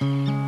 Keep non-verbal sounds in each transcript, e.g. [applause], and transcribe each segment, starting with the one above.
Mm-hmm.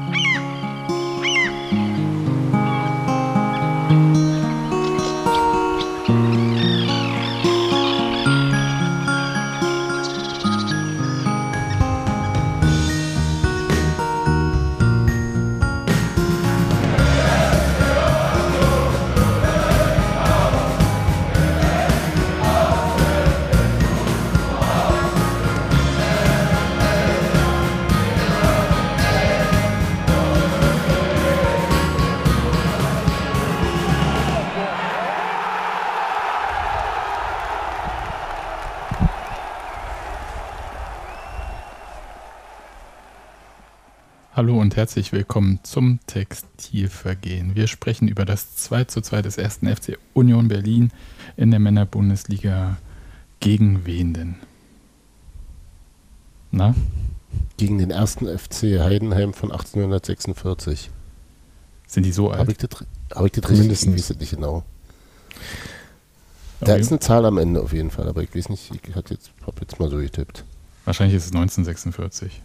Hallo und herzlich willkommen zum Textilvergehen. Wir sprechen über das 2 zu 2 des ersten FC Union Berlin in der Männerbundesliga gegen wen denn? Na? Gegen den ersten FC Heidenheim von 1846. Sind die so alt? Habe ich das, hab ich das richtig? Mindestens. Ich weiß nicht genau. Da ist eine Zahl am Ende auf jeden Fall, aber ich weiß nicht, ich habe jetzt, hab jetzt mal so getippt. Wahrscheinlich ist es 1946.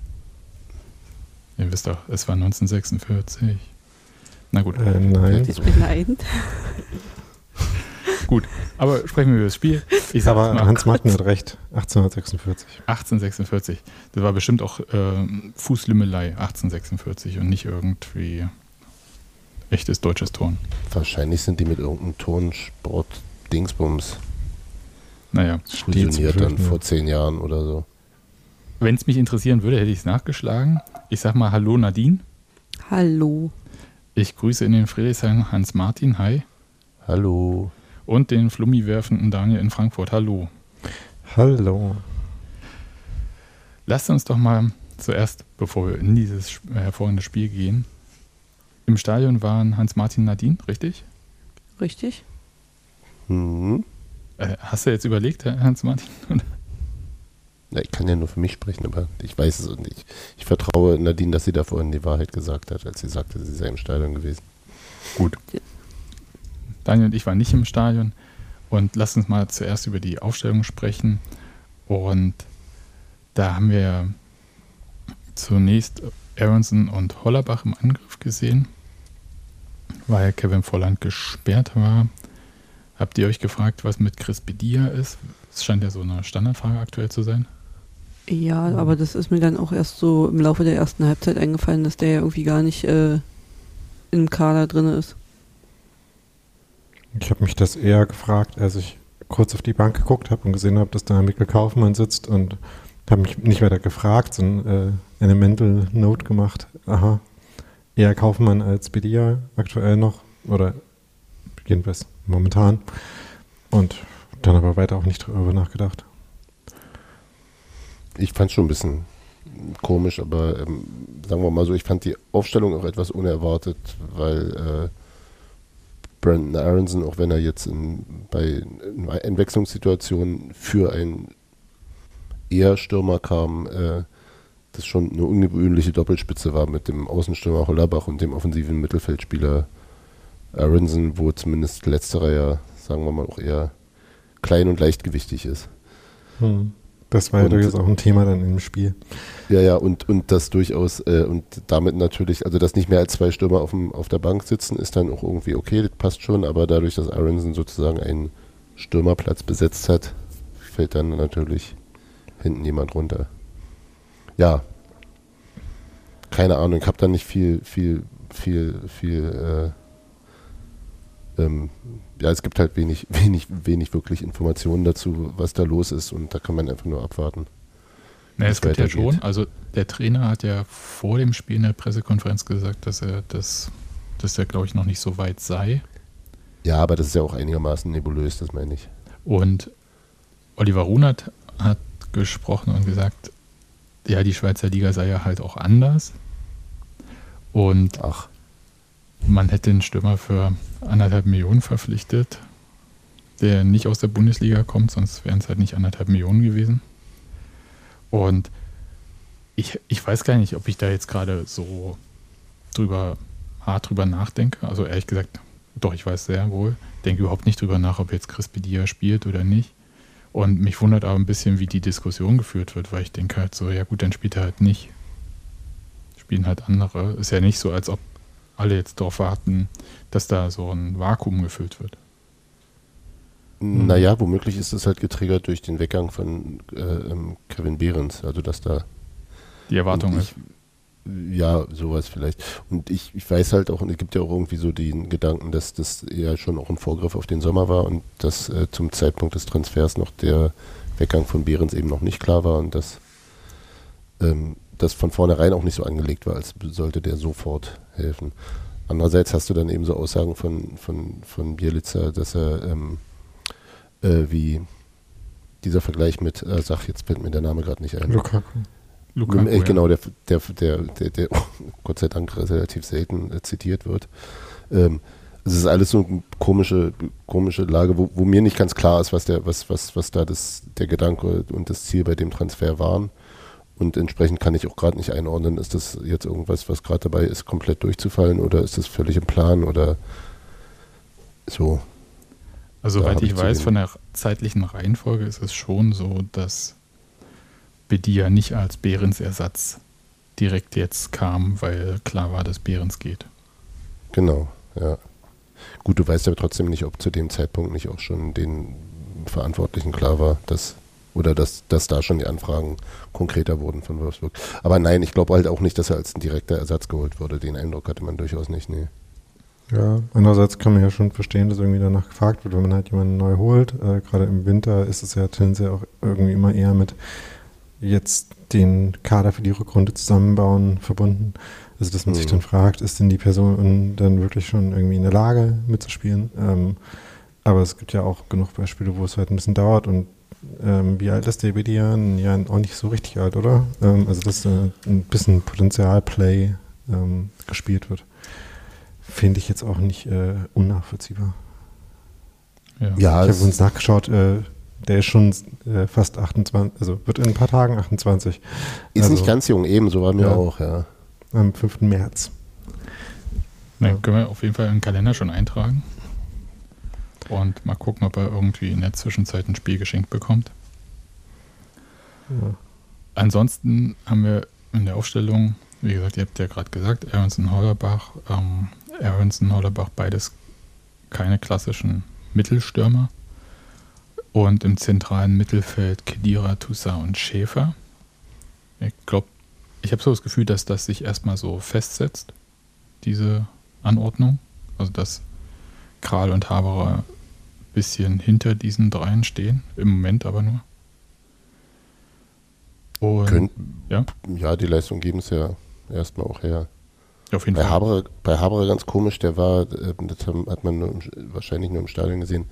Ihr wisst doch, es war 1946. Na gut. Äh, nein. Ich bin leidend. [laughs] gut, aber sprechen wir über das Spiel. Ich aber Hans Martin hat recht, 1846. 1846. Das war bestimmt auch äh, Fußlümmelei 1846 und nicht irgendwie echtes deutsches Turn. Wahrscheinlich sind die mit irgendeinem Turnsport Dingsbums naja, fusioniert dann vor zehn Jahren oder so. Wenn es mich interessieren würde, hätte ich es nachgeschlagen. Ich sag mal Hallo Nadine. Hallo. Ich grüße in den Friedrichshain Hans Martin. Hi. Hallo. Und den Flummi werfenden Daniel in Frankfurt. Hallo. Hallo. Lasst uns doch mal zuerst, bevor wir in dieses hervorragende Spiel gehen, im Stadion waren Hans Martin Nadine, richtig? Richtig. Mhm. Äh, hast du jetzt überlegt, Hans [laughs] Ja, ich kann ja nur für mich sprechen, aber ich weiß es und ich, ich vertraue Nadine, dass sie da vorhin die Wahrheit gesagt hat, als sie sagte, sie sei im Stadion gewesen. Gut. Daniel und ich waren nicht im Stadion und lass uns mal zuerst über die Aufstellung sprechen. Und da haben wir zunächst Aronson und Hollerbach im Angriff gesehen, weil Kevin Volland gesperrt war. Habt ihr euch gefragt, was mit Chris Bedia ist? Es scheint ja so eine Standardfrage aktuell zu sein. Ja, aber das ist mir dann auch erst so im Laufe der ersten Halbzeit eingefallen, dass der ja irgendwie gar nicht äh, im Kader drin ist. Ich habe mich das eher gefragt, als ich kurz auf die Bank geguckt habe und gesehen habe, dass da Mikkel Kaufmann sitzt und habe mich nicht weiter gefragt, sondern äh, eine Mental Note gemacht. Aha, eher Kaufmann als Bedia aktuell noch oder jedenfalls momentan. Und dann aber weiter auch nicht darüber nachgedacht ich fand es schon ein bisschen komisch, aber ähm, sagen wir mal so, ich fand die Aufstellung auch etwas unerwartet, weil äh, Brandon Aronson, auch wenn er jetzt in, bei Entwechslungssituationen für einen eher Stürmer kam, äh, das schon eine ungewöhnliche Doppelspitze war mit dem Außenstürmer Hollerbach und dem offensiven Mittelfeldspieler Aronson, wo zumindest letzterer ja, sagen wir mal, auch eher klein und leichtgewichtig ist. Hm. Das war ja durchaus auch ein Thema dann im Spiel. Ja, ja, und, und das durchaus, äh, und damit natürlich, also dass nicht mehr als zwei Stürmer auf, dem, auf der Bank sitzen, ist dann auch irgendwie okay, das passt schon, aber dadurch, dass Aronson sozusagen einen Stürmerplatz besetzt hat, fällt dann natürlich hinten jemand runter. Ja, keine Ahnung, ich habe da nicht viel, viel, viel, viel äh, ähm, ja, es gibt halt wenig, [laughs] wenig, wenig wirklich Informationen dazu, was da los ist und da kann man einfach nur abwarten. Na, es gibt ja schon, also der Trainer hat ja vor dem Spiel in der Pressekonferenz gesagt, dass er das, dass er, glaube ich, noch nicht so weit sei. Ja, aber das ist ja auch einigermaßen nebulös, das meine ich. Und Oliver Runert hat gesprochen und gesagt, ja, die Schweizer Liga sei ja halt auch anders. Und Ach. Man hätte den Stürmer für anderthalb Millionen verpflichtet, der nicht aus der Bundesliga kommt, sonst wären es halt nicht anderthalb Millionen gewesen. Und ich, ich weiß gar nicht, ob ich da jetzt gerade so drüber, hart drüber nachdenke. Also ehrlich gesagt, doch, ich weiß sehr wohl. Denke überhaupt nicht drüber nach, ob jetzt Chris Bedia spielt oder nicht. Und mich wundert aber ein bisschen, wie die Diskussion geführt wird, weil ich denke halt so, ja gut, dann spielt er halt nicht. spielen halt andere. Ist ja nicht so, als ob alle jetzt darauf warten, dass da so ein Vakuum gefüllt wird. Naja, womöglich ist es halt getriggert durch den Weggang von äh, ähm, Kevin Behrens, also dass da die Erwartung ich, ist. Ja, sowas vielleicht. Und ich, ich weiß halt auch, und es gibt ja auch irgendwie so den Gedanken, dass das ja schon auch ein Vorgriff auf den Sommer war und dass äh, zum Zeitpunkt des Transfers noch der Weggang von Behrens eben noch nicht klar war und dass ähm, das von vornherein auch nicht so angelegt war, als sollte der sofort helfen. Andererseits hast du dann eben so Aussagen von, von, von Bielitzer, dass er ähm, äh, wie dieser Vergleich mit, äh, sag, jetzt fällt mir der Name gerade nicht ein. Lukaku. Lukaku äh, genau, der, der, der, der, der oh, [laughs] Gott sei Dank relativ selten äh, zitiert wird. Ähm, es ist alles so eine komische, komische Lage, wo, wo, mir nicht ganz klar ist, was der, was, was, was da das, der Gedanke und das Ziel bei dem Transfer waren. Und entsprechend kann ich auch gerade nicht einordnen, ist das jetzt irgendwas, was gerade dabei ist, komplett durchzufallen oder ist das völlig im Plan oder so. Also, soweit ich, ich weiß, von der zeitlichen Reihenfolge ist es schon so, dass Bedia nicht als Behrens Ersatz direkt jetzt kam, weil klar war, dass Behrens geht. Genau, ja. Gut, du weißt aber trotzdem nicht, ob zu dem Zeitpunkt nicht auch schon den Verantwortlichen klar war, dass oder dass, dass da schon die Anfragen konkreter wurden von Wolfsburg. Aber nein, ich glaube halt auch nicht, dass er als ein direkter Ersatz geholt wurde. Den Eindruck hatte man durchaus nicht, nee. Ja, andererseits kann man ja schon verstehen, dass irgendwie danach gefragt wird, wenn man halt jemanden neu holt. Äh, Gerade im Winter ist es ja tendenziell auch irgendwie immer eher mit jetzt den Kader für die Rückrunde zusammenbauen verbunden. Also dass man mhm. sich dann fragt, ist denn die Person dann wirklich schon irgendwie in der Lage mitzuspielen? Ähm, aber es gibt ja auch genug Beispiele, wo es halt ein bisschen dauert und ähm, wie alt ist der Bedian? Ja, auch nicht so richtig alt, oder? Ähm, also dass äh, ein bisschen Potenzialplay ähm, gespielt wird. Finde ich jetzt auch nicht äh, unnachvollziehbar. Ja, ja ich habe uns nachgeschaut, äh, der ist schon äh, fast 28, also wird in ein paar Tagen 28. Ist also, nicht ganz jung, ebenso war mir ja, auch, ja. Am 5. März. Dann ja. können wir auf jeden Fall im Kalender schon eintragen. Und mal gucken, ob er irgendwie in der Zwischenzeit ein Spiel geschenkt bekommt. Ja. Ansonsten haben wir in der Aufstellung, wie gesagt, ihr habt ja gerade gesagt, Aronson Hollerbach, ähm, Aronson Hollerbach, beides keine klassischen Mittelstürmer. Und im zentralen Mittelfeld Kedira, Toussaint und Schäfer. Ich glaube, ich habe so das Gefühl, dass das sich erstmal so festsetzt, diese Anordnung. Also dass Kral und Haberer bisschen hinter diesen dreien stehen, im Moment aber nur. Und, Könnt, ja? ja, die Leistung geben es ja erstmal auch her. Auf jeden bei Fall. Haberer, bei Haberer ganz komisch, der war, äh, das hat man nur im, wahrscheinlich nur im Stadion gesehen,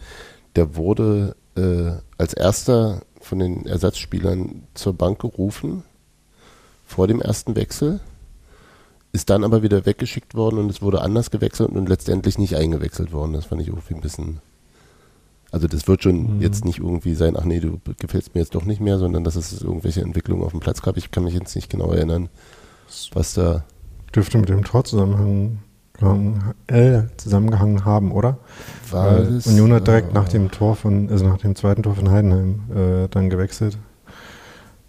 der wurde äh, als erster von den Ersatzspielern zur Bank gerufen vor dem ersten Wechsel, ist dann aber wieder weggeschickt worden und es wurde anders gewechselt und letztendlich nicht eingewechselt worden. Das fand ich irgendwie ein bisschen. Also das wird schon mhm. jetzt nicht irgendwie sein, ach nee, du gefällst mir jetzt doch nicht mehr, sondern dass es irgendwelche Entwicklungen auf dem Platz gab. Ich kann mich jetzt nicht genau erinnern, was da. Dürfte mit dem Torzusammenhang äh, zusammengehangen haben, oder? War das, Union hat direkt äh, nach dem Tor von, also nach dem zweiten Tor von Heidenheim äh, dann gewechselt.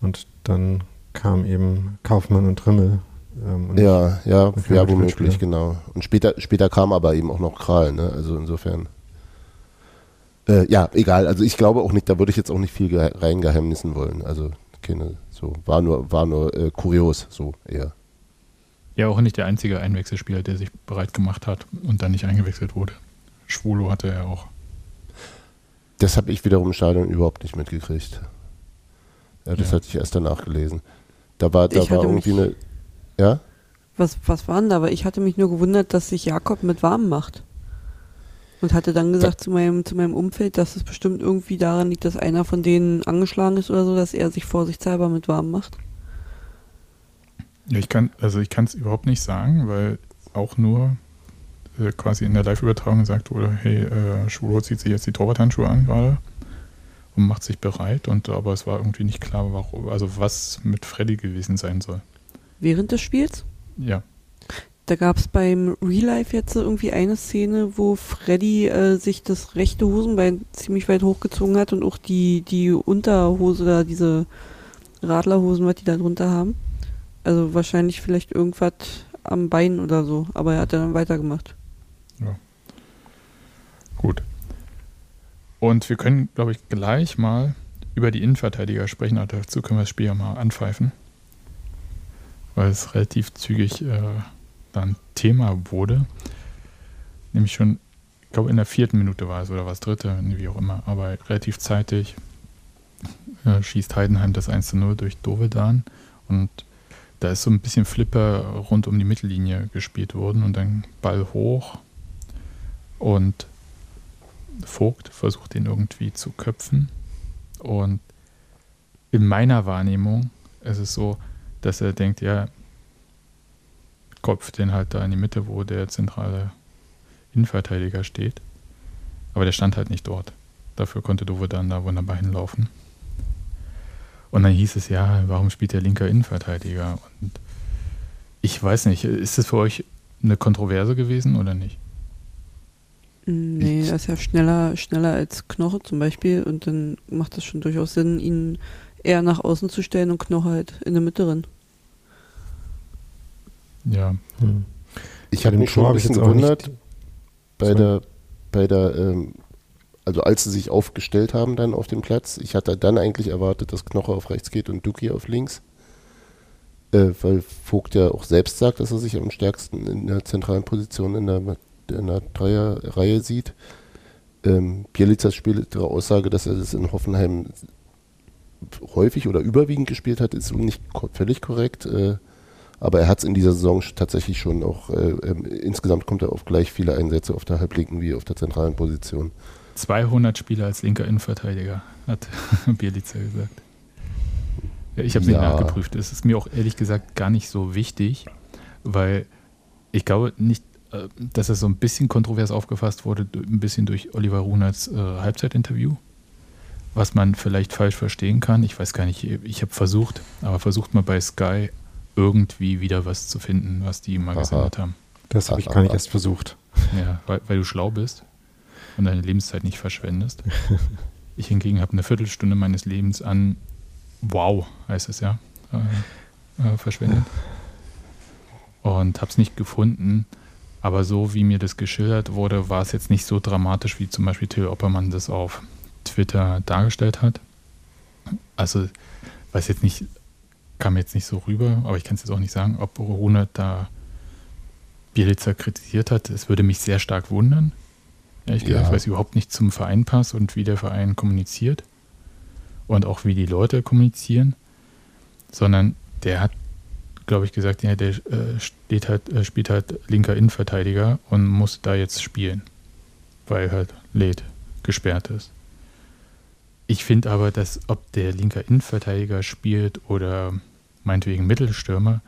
Und dann kam eben Kaufmann und Trimmel. Ähm, ja, ja, ja, womöglich, genau. Und später, später kam aber eben auch noch Kral, ne? Also insofern. Äh, ja, egal. Also ich glaube auch nicht, da würde ich jetzt auch nicht viel reingeheimnissen wollen. Also keine, so, war nur, war nur äh, kurios, so eher. Ja, auch nicht der einzige Einwechselspieler, der sich bereit gemacht hat und dann nicht eingewechselt wurde. Schwulo hatte er auch. Das habe ich wiederum im Stadion überhaupt nicht mitgekriegt. Ja, das ja. hatte ich erst danach gelesen. Da war, da war irgendwie eine. Ja? Was, was war denn da? Aber ich hatte mich nur gewundert, dass sich Jakob mit warm macht. Und hatte dann gesagt zu meinem, zu meinem Umfeld, dass es bestimmt irgendwie daran liegt, dass einer von denen angeschlagen ist oder so, dass er sich vorsichtshalber mit warm macht. Ja, ich kann, also ich kann es überhaupt nicht sagen, weil auch nur äh, quasi in der Live-Übertragung gesagt wurde, hey, äh, Schwulo zieht sich jetzt die Torwarthandschuhe an gerade und macht sich bereit. Und aber es war irgendwie nicht klar, warum, also was mit Freddy gewesen sein soll. Während des Spiels? Ja. Da gab es beim Real Life jetzt irgendwie eine Szene, wo Freddy äh, sich das rechte Hosenbein ziemlich weit hochgezogen hat und auch die, die Unterhose oder diese Radlerhosen, was die da drunter haben Also wahrscheinlich vielleicht irgendwas am Bein oder so, aber er hat dann weitergemacht. Ja. Gut. Und wir können, glaube ich, gleich mal über die Innenverteidiger sprechen. Also dazu können wir das Spiel ja mal anpfeifen. Weil es relativ zügig äh, dann Thema wurde. Nämlich schon, ich glaube, in der vierten Minute war es oder was dritte, wie auch immer. Aber relativ zeitig äh, schießt Heidenheim das 1 zu 0 durch Dovedan. Und da ist so ein bisschen Flipper rund um die Mittellinie gespielt worden und dann Ball hoch und Vogt versucht den irgendwie zu köpfen. Und in meiner Wahrnehmung ist es so, dass er denkt, ja, kopft den halt da in die Mitte, wo der zentrale Innenverteidiger steht. Aber der stand halt nicht dort. Dafür konnte Dove dann da wunderbar hinlaufen. Und dann hieß es, ja, warum spielt der linker Innenverteidiger? Und ich weiß nicht, ist das für euch eine Kontroverse gewesen oder nicht? Nee, er ist ja schneller, schneller als Knoche zum Beispiel und dann macht es schon durchaus Sinn, ihn eher nach außen zu stellen und Knoche halt in der Mitte drin. Ja. Hm. Ich habe mich schon ein bisschen gewundert bei der, bei der, ähm, also als sie sich aufgestellt haben dann auf dem Platz. Ich hatte dann eigentlich erwartet, dass Knoche auf rechts geht und Duki auf links. Äh, weil Vogt ja auch selbst sagt, dass er sich am stärksten in der zentralen Position in der in der Dreierreihe sieht. Ähm, Bielitzer spielte Aussage, dass er das in Hoffenheim häufig oder überwiegend gespielt hat, ist nicht völlig korrekt. Äh, aber er hat es in dieser Saison tatsächlich schon auch, äh, äh, insgesamt kommt er auf gleich viele Einsätze auf der Halblinken wie auf der zentralen Position. 200 Spiele als linker Innenverteidiger, hat [laughs] Bielitzer gesagt. Ich habe es ja. nicht nachgeprüft. Es ist mir auch ehrlich gesagt gar nicht so wichtig, weil ich glaube nicht, äh, dass es so ein bisschen kontrovers aufgefasst wurde, ein bisschen durch Oliver Runerts äh, Halbzeitinterview, was man vielleicht falsch verstehen kann. Ich weiß gar nicht, ich habe versucht, aber versucht mal bei Sky irgendwie wieder was zu finden, was die mal Aha. gesendet haben. Das habe ich gar nicht erst versucht. Ja, weil, weil, du schlau bist und deine Lebenszeit nicht verschwendest. [laughs] ich hingegen habe eine Viertelstunde meines Lebens an Wow, heißt es ja, äh, äh, verschwendet. Und habe es nicht gefunden. Aber so wie mir das geschildert wurde, war es jetzt nicht so dramatisch, wie zum Beispiel Till Oppermann das auf Twitter dargestellt hat. Also, weiß jetzt nicht, kam jetzt nicht so rüber, aber ich kann es jetzt auch nicht sagen, ob Rune da Bielitzer kritisiert hat. Es würde mich sehr stark wundern. Ehrlich ja. ich weiß überhaupt nicht zum Verein passt und wie der Verein kommuniziert und auch wie die Leute kommunizieren, sondern der hat glaube ich, gesagt, ja, der äh, steht halt, äh, spielt halt linker Innenverteidiger und muss da jetzt spielen, weil halt Led gesperrt ist. Ich finde aber, dass ob der linker Innenverteidiger spielt oder meinetwegen Mittelstürmer,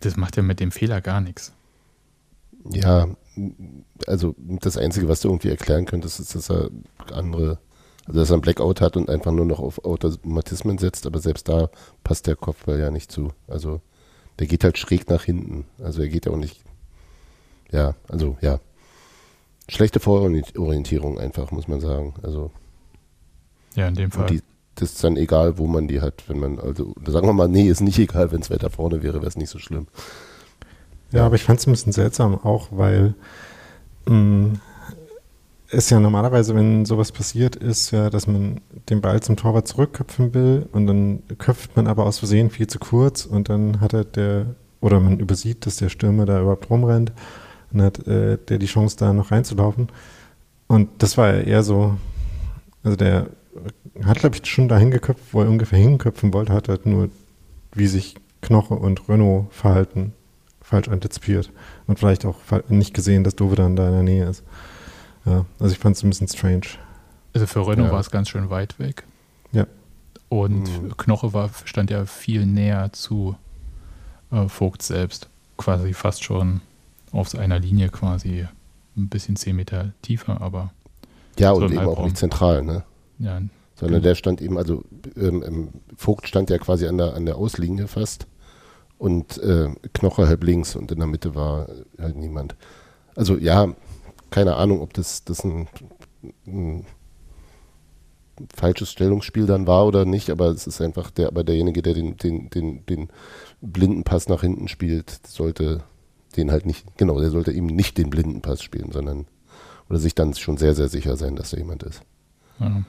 das macht ja mit dem Fehler gar nichts. Ja, also das Einzige, was du irgendwie erklären könntest, ist, dass er andere, also dass er einen Blackout hat und einfach nur noch auf Automatismen setzt, aber selbst da passt der Kopfball ja nicht zu. Also der geht halt schräg nach hinten. Also er geht ja auch nicht. Ja, also ja. Schlechte Vororientierung einfach, muss man sagen. Also. Ja, in dem Fall. Die, das ist dann egal, wo man die hat, wenn man, also sagen wir mal, nee, ist nicht egal, wenn es weiter vorne wäre, wäre es nicht so schlimm. Ja, aber ich fand es ein bisschen seltsam auch, weil mh, mm, ist ja normalerweise, wenn sowas passiert, ist ja, dass man den Ball zum Torwart zurückköpfen will und dann köpft man aber aus Versehen viel zu kurz und dann hat er der, oder man übersieht, dass der Stürmer da überhaupt rumrennt und hat äh, der die Chance da noch reinzulaufen. Und das war ja eher so, also der hat, glaube ich, schon dahin geköpft, wo er ungefähr hinköpfen wollte, hat halt nur, wie sich Knoche und Renault verhalten, falsch antizipiert und vielleicht auch nicht gesehen, dass Dove dann da in der Nähe ist. Ja, also ich fand es ein bisschen strange. Also für Renault ja. war es ganz schön weit weg. Ja. Und mhm. Knoche war, stand ja viel näher zu äh, Vogt selbst. Quasi fast schon auf einer Linie quasi ein bisschen zehn Meter tiefer, aber. Ja, so und eben auch nicht zentral, ne? Ja. Sondern der stand eben, also ähm, Vogt stand ja quasi an der, an der Auslinie fast und äh, Knoche halb links und in der Mitte war halt niemand. Also ja, keine Ahnung, ob das, das ein, ein falsches Stellungsspiel dann war oder nicht, aber es ist einfach der, aber derjenige, der den, den, den, den blinden Pass nach hinten spielt, sollte den halt nicht, genau, der sollte eben nicht den blinden Pass spielen, sondern oder sich dann schon sehr, sehr sicher sein, dass da jemand ist. Ja.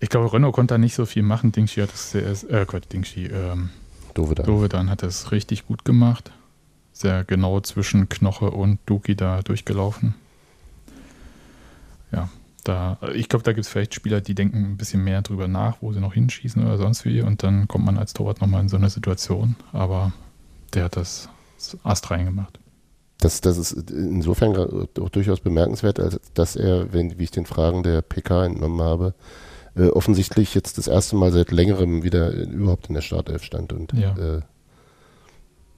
Ich glaube, Renault konnte da nicht so viel machen. Dingshi hat es sehr, äh, Gott, Dingshi, ähm, Dovedan. Dovedan hat es richtig gut gemacht. Sehr genau zwischen Knoche und Duki da durchgelaufen. Ja, da, ich glaube, da gibt es vielleicht Spieler, die denken ein bisschen mehr drüber nach, wo sie noch hinschießen oder sonst wie. Und dann kommt man als Torwart nochmal in so eine Situation. Aber der hat das Ast reingemacht. Das, das ist insofern auch durchaus bemerkenswert, als dass er, wenn, wie ich den Fragen der PK entnommen habe, äh, offensichtlich jetzt das erste Mal seit längerem wieder überhaupt in der Startelf stand. Und ja. äh,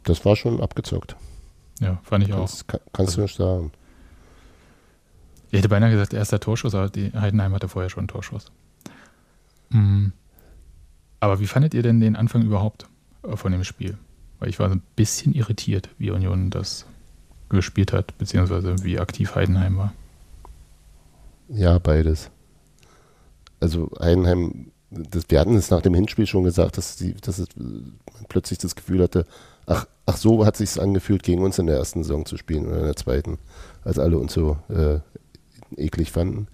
das war schon abgezockt. Ja, fand ich kannst, auch. Kann, kannst also, du nicht sagen. Ich hätte beinahe gesagt, erster Torschuss, aber die Heidenheim hatte vorher schon einen Torschuss. Mhm. Aber wie fandet ihr denn den Anfang überhaupt äh, von dem Spiel? Weil ich war so ein bisschen irritiert, wie Union das gespielt hat, beziehungsweise wie aktiv Heidenheim war. Ja, beides. Also Heidenheim, das, wir hatten es nach dem Hinspiel schon gesagt, dass, die, dass es, man plötzlich das Gefühl hatte, ach, ach so hat sich angefühlt, gegen uns in der ersten Saison zu spielen oder in der zweiten, als alle uns so äh, eklig fanden.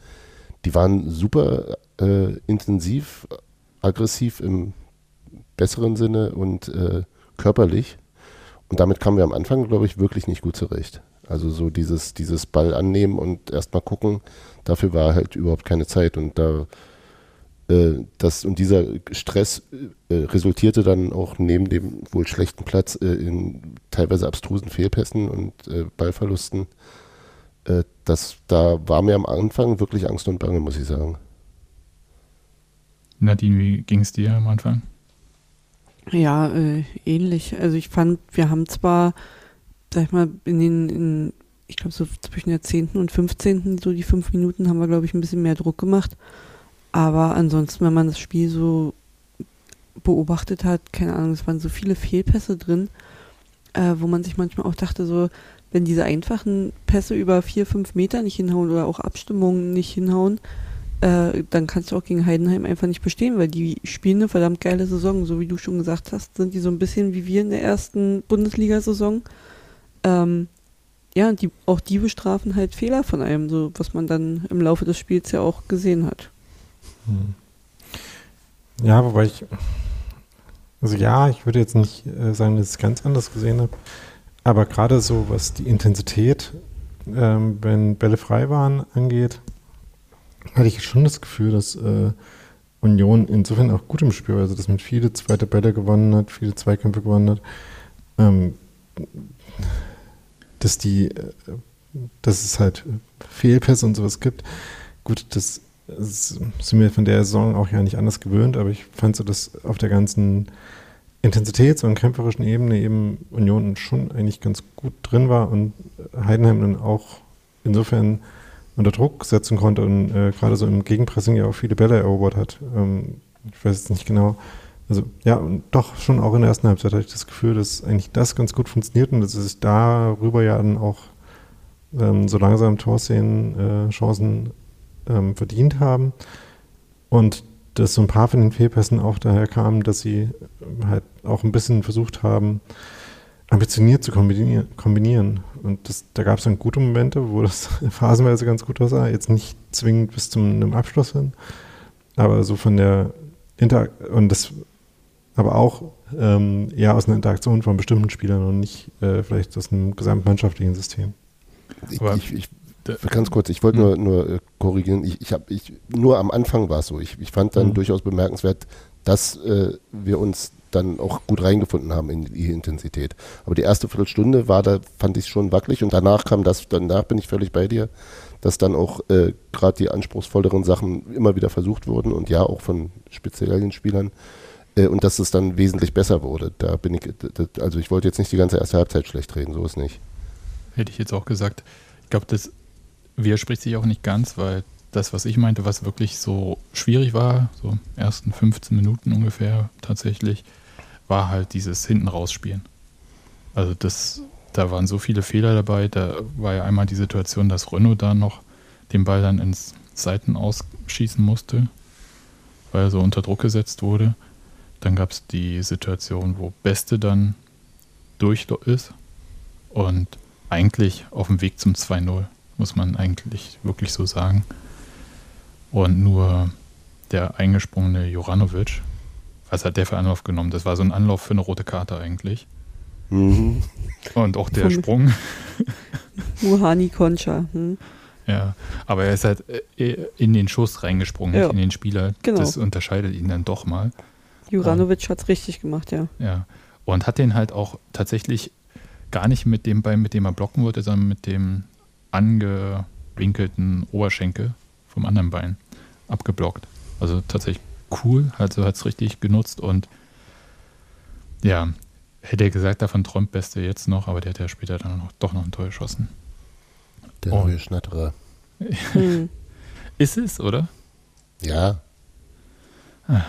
Die waren super äh, intensiv, aggressiv im besseren Sinne und äh, körperlich. Und damit kamen wir am Anfang, glaube ich, wirklich nicht gut zurecht. Also so dieses, dieses Ball annehmen und erstmal gucken, dafür war halt überhaupt keine Zeit. Und da äh, das, und dieser Stress äh, resultierte dann auch neben dem wohl schlechten Platz äh, in teilweise abstrusen Fehlpässen und äh, Ballverlusten. Äh, das, da war mir am Anfang wirklich Angst und Bange, muss ich sagen. Nadine, wie ging es dir am Anfang? Ja, äh, ähnlich. Also ich fand, wir haben zwar, sag ich mal, in den, in, ich glaube so zwischen der 10. und 15. so die fünf Minuten haben wir, glaube ich, ein bisschen mehr Druck gemacht. Aber ansonsten, wenn man das Spiel so beobachtet hat, keine Ahnung, es waren so viele Fehlpässe drin, äh, wo man sich manchmal auch dachte, so, wenn diese einfachen Pässe über vier, fünf Meter nicht hinhauen oder auch Abstimmungen nicht hinhauen, äh, dann kannst du auch gegen Heidenheim einfach nicht bestehen, weil die spielen eine verdammt geile Saison. So wie du schon gesagt hast, sind die so ein bisschen wie wir in der ersten Bundesliga-Saison. Ähm, ja, die, auch die bestrafen halt Fehler von einem, so was man dann im Laufe des Spiels ja auch gesehen hat. Hm. Ja, wobei ich, also ja, ich würde jetzt nicht äh, sagen, dass ich es ganz anders gesehen habe, aber gerade so, was die Intensität, ähm, wenn Bälle frei waren, angeht, hatte ich schon das Gefühl, dass äh, Union insofern auch gut im Spiel war, also dass man viele zweite Bälle gewonnen hat, viele Zweikämpfe gewonnen hat, ähm, dass die, äh, dass es halt Fehlpässe und sowas gibt. Gut, das, sind wir von der Saison auch ja nicht anders gewöhnt, aber ich fand so, dass auf der ganzen Intensitäts- und kämpferischen Ebene eben Union schon eigentlich ganz gut drin war und Heidenheim dann auch insofern unter Druck setzen konnte und äh, gerade so im Gegenpressing ja auch viele Bälle erobert hat. Ähm, ich weiß jetzt nicht genau. Also ja, und doch schon auch in der ersten Halbzeit hatte ich das Gefühl, dass eigentlich das ganz gut funktioniert und dass sie sich darüber ja dann auch ähm, so langsam Torszenen, äh, Chancen ähm, verdient haben. Und dass so ein paar von den Fehlpässen auch daher kamen, dass sie halt auch ein bisschen versucht haben, ambitioniert zu kombinieren. kombinieren. Und das, da gab es dann gute Momente, wo das [laughs] phasenweise ganz gut aussah. Jetzt nicht zwingend bis zum einem Abschluss hin, aber so von der Inter und das aber auch ähm, eher aus einer Interaktion von bestimmten Spielern und nicht äh, vielleicht aus einem gesamtmannschaftlichen System. Ich, ich, ich, ganz kurz, ich wollte nur, hm. nur äh, korrigieren. Ich, ich habe, ich, nur am Anfang war es so. Ich, ich fand dann mhm. durchaus bemerkenswert, dass äh, wir uns dann auch gut reingefunden haben in die Intensität. Aber die erste Viertelstunde war da, fand ich schon wackelig und danach kam das, danach bin ich völlig bei dir, dass dann auch äh, gerade die anspruchsvolleren Sachen immer wieder versucht wurden und ja auch von speziellen Spielern äh, und dass es dann wesentlich besser wurde. Da bin ich, also ich wollte jetzt nicht die ganze erste Halbzeit schlecht reden, so ist nicht. Hätte ich jetzt auch gesagt. Ich glaube, das widerspricht sich auch nicht ganz, weil das, was ich meinte, was wirklich so schwierig war, so ersten 15 Minuten ungefähr tatsächlich, war halt dieses hinten rausspielen. Also das, da waren so viele Fehler dabei. Da war ja einmal die Situation, dass Renault da noch den Ball dann ins Seiten ausschießen musste, weil er so unter Druck gesetzt wurde. Dann gab es die Situation, wo Beste dann durch ist und eigentlich auf dem Weg zum 2-0, muss man eigentlich wirklich so sagen. Und nur der eingesprungene Joranovic, was hat der für Anlauf genommen? Das war so ein Anlauf für eine rote Karte eigentlich. Mhm. Und auch der Sprung. [laughs] Muhani Concha. Hm. Ja, aber er ist halt äh, in den Schuss reingesprungen, ja. nicht in den Spieler. Genau. Das unterscheidet ihn dann doch mal. Juranovic hat es richtig gemacht, ja. Ja. Und hat den halt auch tatsächlich gar nicht mit dem Bein, mit dem er blocken wollte, sondern mit dem angewinkelten Oberschenkel vom anderen Bein abgeblockt. Also tatsächlich cool, also hat es richtig genutzt und ja, hätte er gesagt, davon träumt Beste jetzt noch, aber der hat ja später dann noch, doch noch ein Tor geschossen. Der oh. neue Schnatterer. Hm. [laughs] Ist es, oder? Ja. Ah,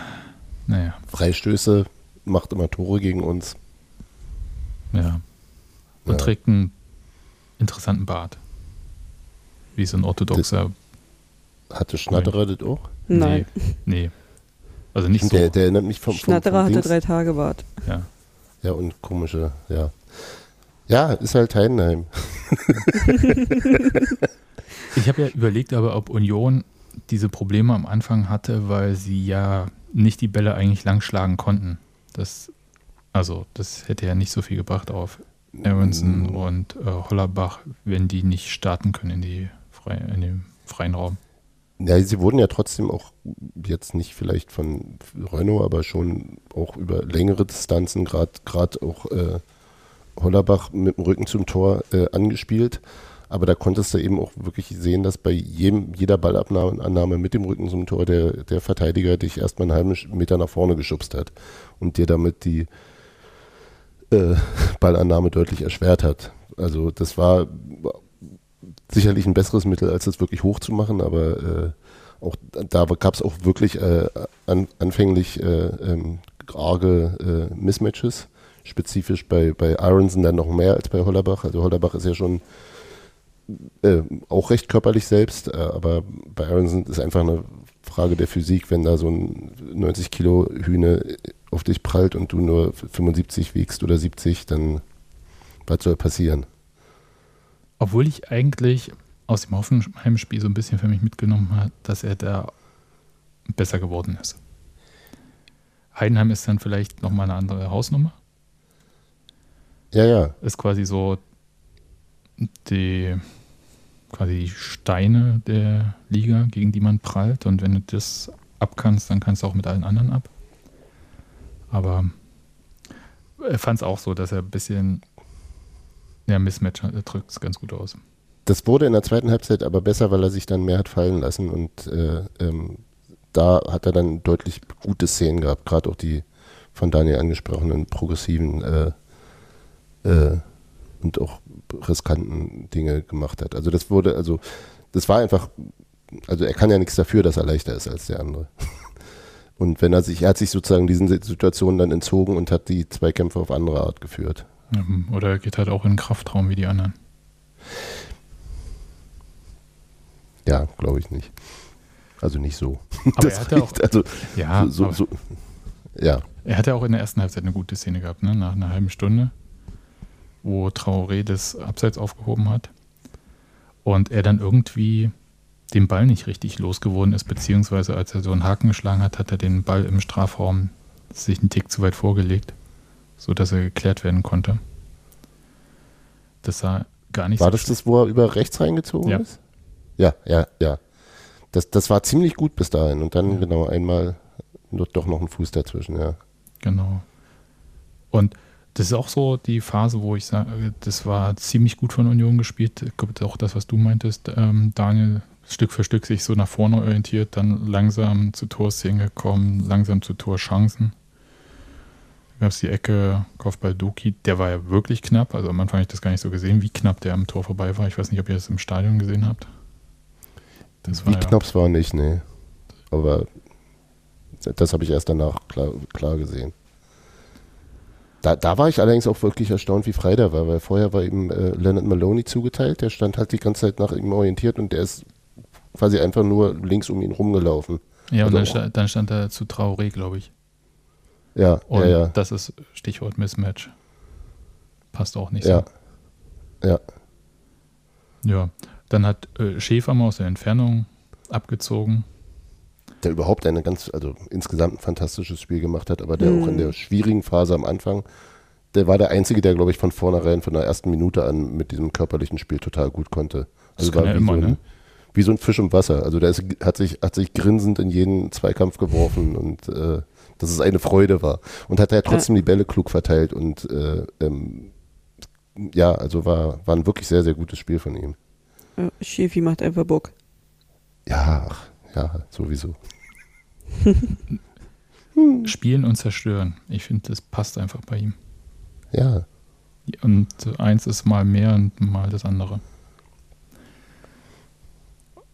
naja. Freistöße macht immer Tore gegen uns. Ja. Und ja. trägt einen interessanten Bart. Wie so ein orthodoxer. Das hatte Schnatterer das auch? Nein. Nee. nee. Also nicht der, so. Der erinnert mich vom, vom Schnatterer vom hatte drei Tage Bart. Ja. Ja, und komische, ja. Ja, ist halt Heidenheim. [laughs] ich habe ja überlegt, aber ob Union diese Probleme am Anfang hatte, weil sie ja nicht die Bälle eigentlich lang schlagen konnten. Das, also, das hätte ja nicht so viel gebracht auf Aronson mm. und äh, Hollerbach, wenn die nicht starten können in, die in den freien Raum. Ja, sie wurden ja trotzdem auch jetzt nicht vielleicht von Renault, aber schon auch über längere Distanzen, gerade auch äh, Hollerbach mit dem Rücken zum Tor äh, angespielt. Aber da konntest du eben auch wirklich sehen, dass bei jedem, jeder Ballabnahme mit dem Rücken zum Tor der, der Verteidiger dich erstmal einen halben Meter nach vorne geschubst hat und dir damit die äh, Ballannahme deutlich erschwert hat. Also das war sicherlich ein besseres Mittel, als das wirklich hoch zu machen, aber äh, auch da gab es auch wirklich äh, an, anfänglich äh, ähm, arge äh, Mismatches, spezifisch bei, bei Aronson dann noch mehr als bei Hollerbach. Also Hollerbach ist ja schon äh, auch recht körperlich selbst, äh, aber bei Aronson ist einfach eine Frage der Physik, wenn da so ein 90 Kilo Hühne auf dich prallt und du nur 75 wiegst oder 70, dann was soll passieren? Obwohl ich eigentlich aus dem Hoffenheim-Spiel so ein bisschen für mich mitgenommen habe, dass er da besser geworden ist. Heidenheim ist dann vielleicht nochmal eine andere Hausnummer. Ja, ja. Ist quasi so die quasi die Steine der Liga, gegen die man prallt. Und wenn du das abkannst, dann kannst du auch mit allen anderen ab. Aber er fand es auch so, dass er ein bisschen ja, Mismatch drückt es ganz gut aus. Das wurde in der zweiten Halbzeit aber besser, weil er sich dann mehr hat fallen lassen und äh, ähm, da hat er dann deutlich gute Szenen gehabt, gerade auch die von Daniel angesprochenen progressiven äh, äh, und auch riskanten Dinge gemacht hat. Also das wurde, also das war einfach, also er kann ja nichts dafür, dass er leichter ist als der andere. [laughs] Und wenn er sich, er hat sich sozusagen diesen Situationen dann entzogen und hat die Zweikämpfe auf andere Art geführt. Oder er geht halt auch in den Kraftraum wie die anderen. Ja, glaube ich nicht. Also nicht so. Aber [laughs] das er hatte auch, also, ja, so, so, ja. Er hatte auch in der ersten Halbzeit eine gute Szene gehabt, ne? nach einer halben Stunde, wo Traoré das Abseits aufgehoben hat und er dann irgendwie den Ball nicht richtig losgeworden ist, beziehungsweise als er so einen Haken geschlagen hat, hat er den Ball im Strafraum sich einen Tick zu weit vorgelegt sodass er geklärt werden konnte. Das sah gar nicht War so das das, wo er über rechts reingezogen ja. ist? Ja, ja, ja. Das, das war ziemlich gut bis dahin und dann ja. genau einmal doch noch ein Fuß dazwischen, ja. Genau. Und das ist auch so die Phase, wo ich sage, das war ziemlich gut von Union gespielt. Ich glaube, auch das, was du meintest, ähm, Daniel, Stück für Stück sich so nach vorne orientiert, dann langsam zu Torszenen gekommen, langsam zu Torchancen gab es die Ecke Kopfball Doki, der war ja wirklich knapp. Also am Anfang habe ich das gar nicht so gesehen, wie knapp der am Tor vorbei war. Ich weiß nicht, ob ihr das im Stadion gesehen habt. Das wie ja, knapp es war nicht, nee. Aber das habe ich erst danach klar, klar gesehen. Da, da, war ich allerdings auch wirklich erstaunt, wie frei der war, weil vorher war ihm äh, Leonard Maloney zugeteilt, der stand halt die ganze Zeit nach ihm orientiert und der ist quasi einfach nur links um ihn rumgelaufen. Ja, und Also dann, auch- sta dann stand er zu Traoré, glaube ich. Ja, Und ja, ja. das ist Stichwort Mismatch. Passt auch nicht Ja. Ja. so. Ja. Dann hat äh, Schäfer mal aus der Entfernung abgezogen. Der überhaupt eine ganz, also insgesamt ein fantastisches Spiel gemacht hat, aber der auch in der schwierigen Phase am Anfang, der war der Einzige, der, glaube ich, von vornherein, von der ersten Minute an mit diesem körperlichen Spiel total gut konnte. Das Also kann war er wie, immer, so ein, ne? wie so ein Fisch im Wasser. Also der ist, hat, sich, hat sich grinsend in jeden Zweikampf geworfen und äh, dass es eine Freude war. Und hat ja trotzdem die Bälle klug verteilt und äh, ähm, ja, also war, war ein wirklich sehr, sehr gutes Spiel von ihm. Ja, Schäfi macht einfach Bock. Ja, ach, ja, sowieso. [laughs] Spielen und zerstören. Ich finde, das passt einfach bei ihm. Ja, Und eins ist mal mehr und mal das andere.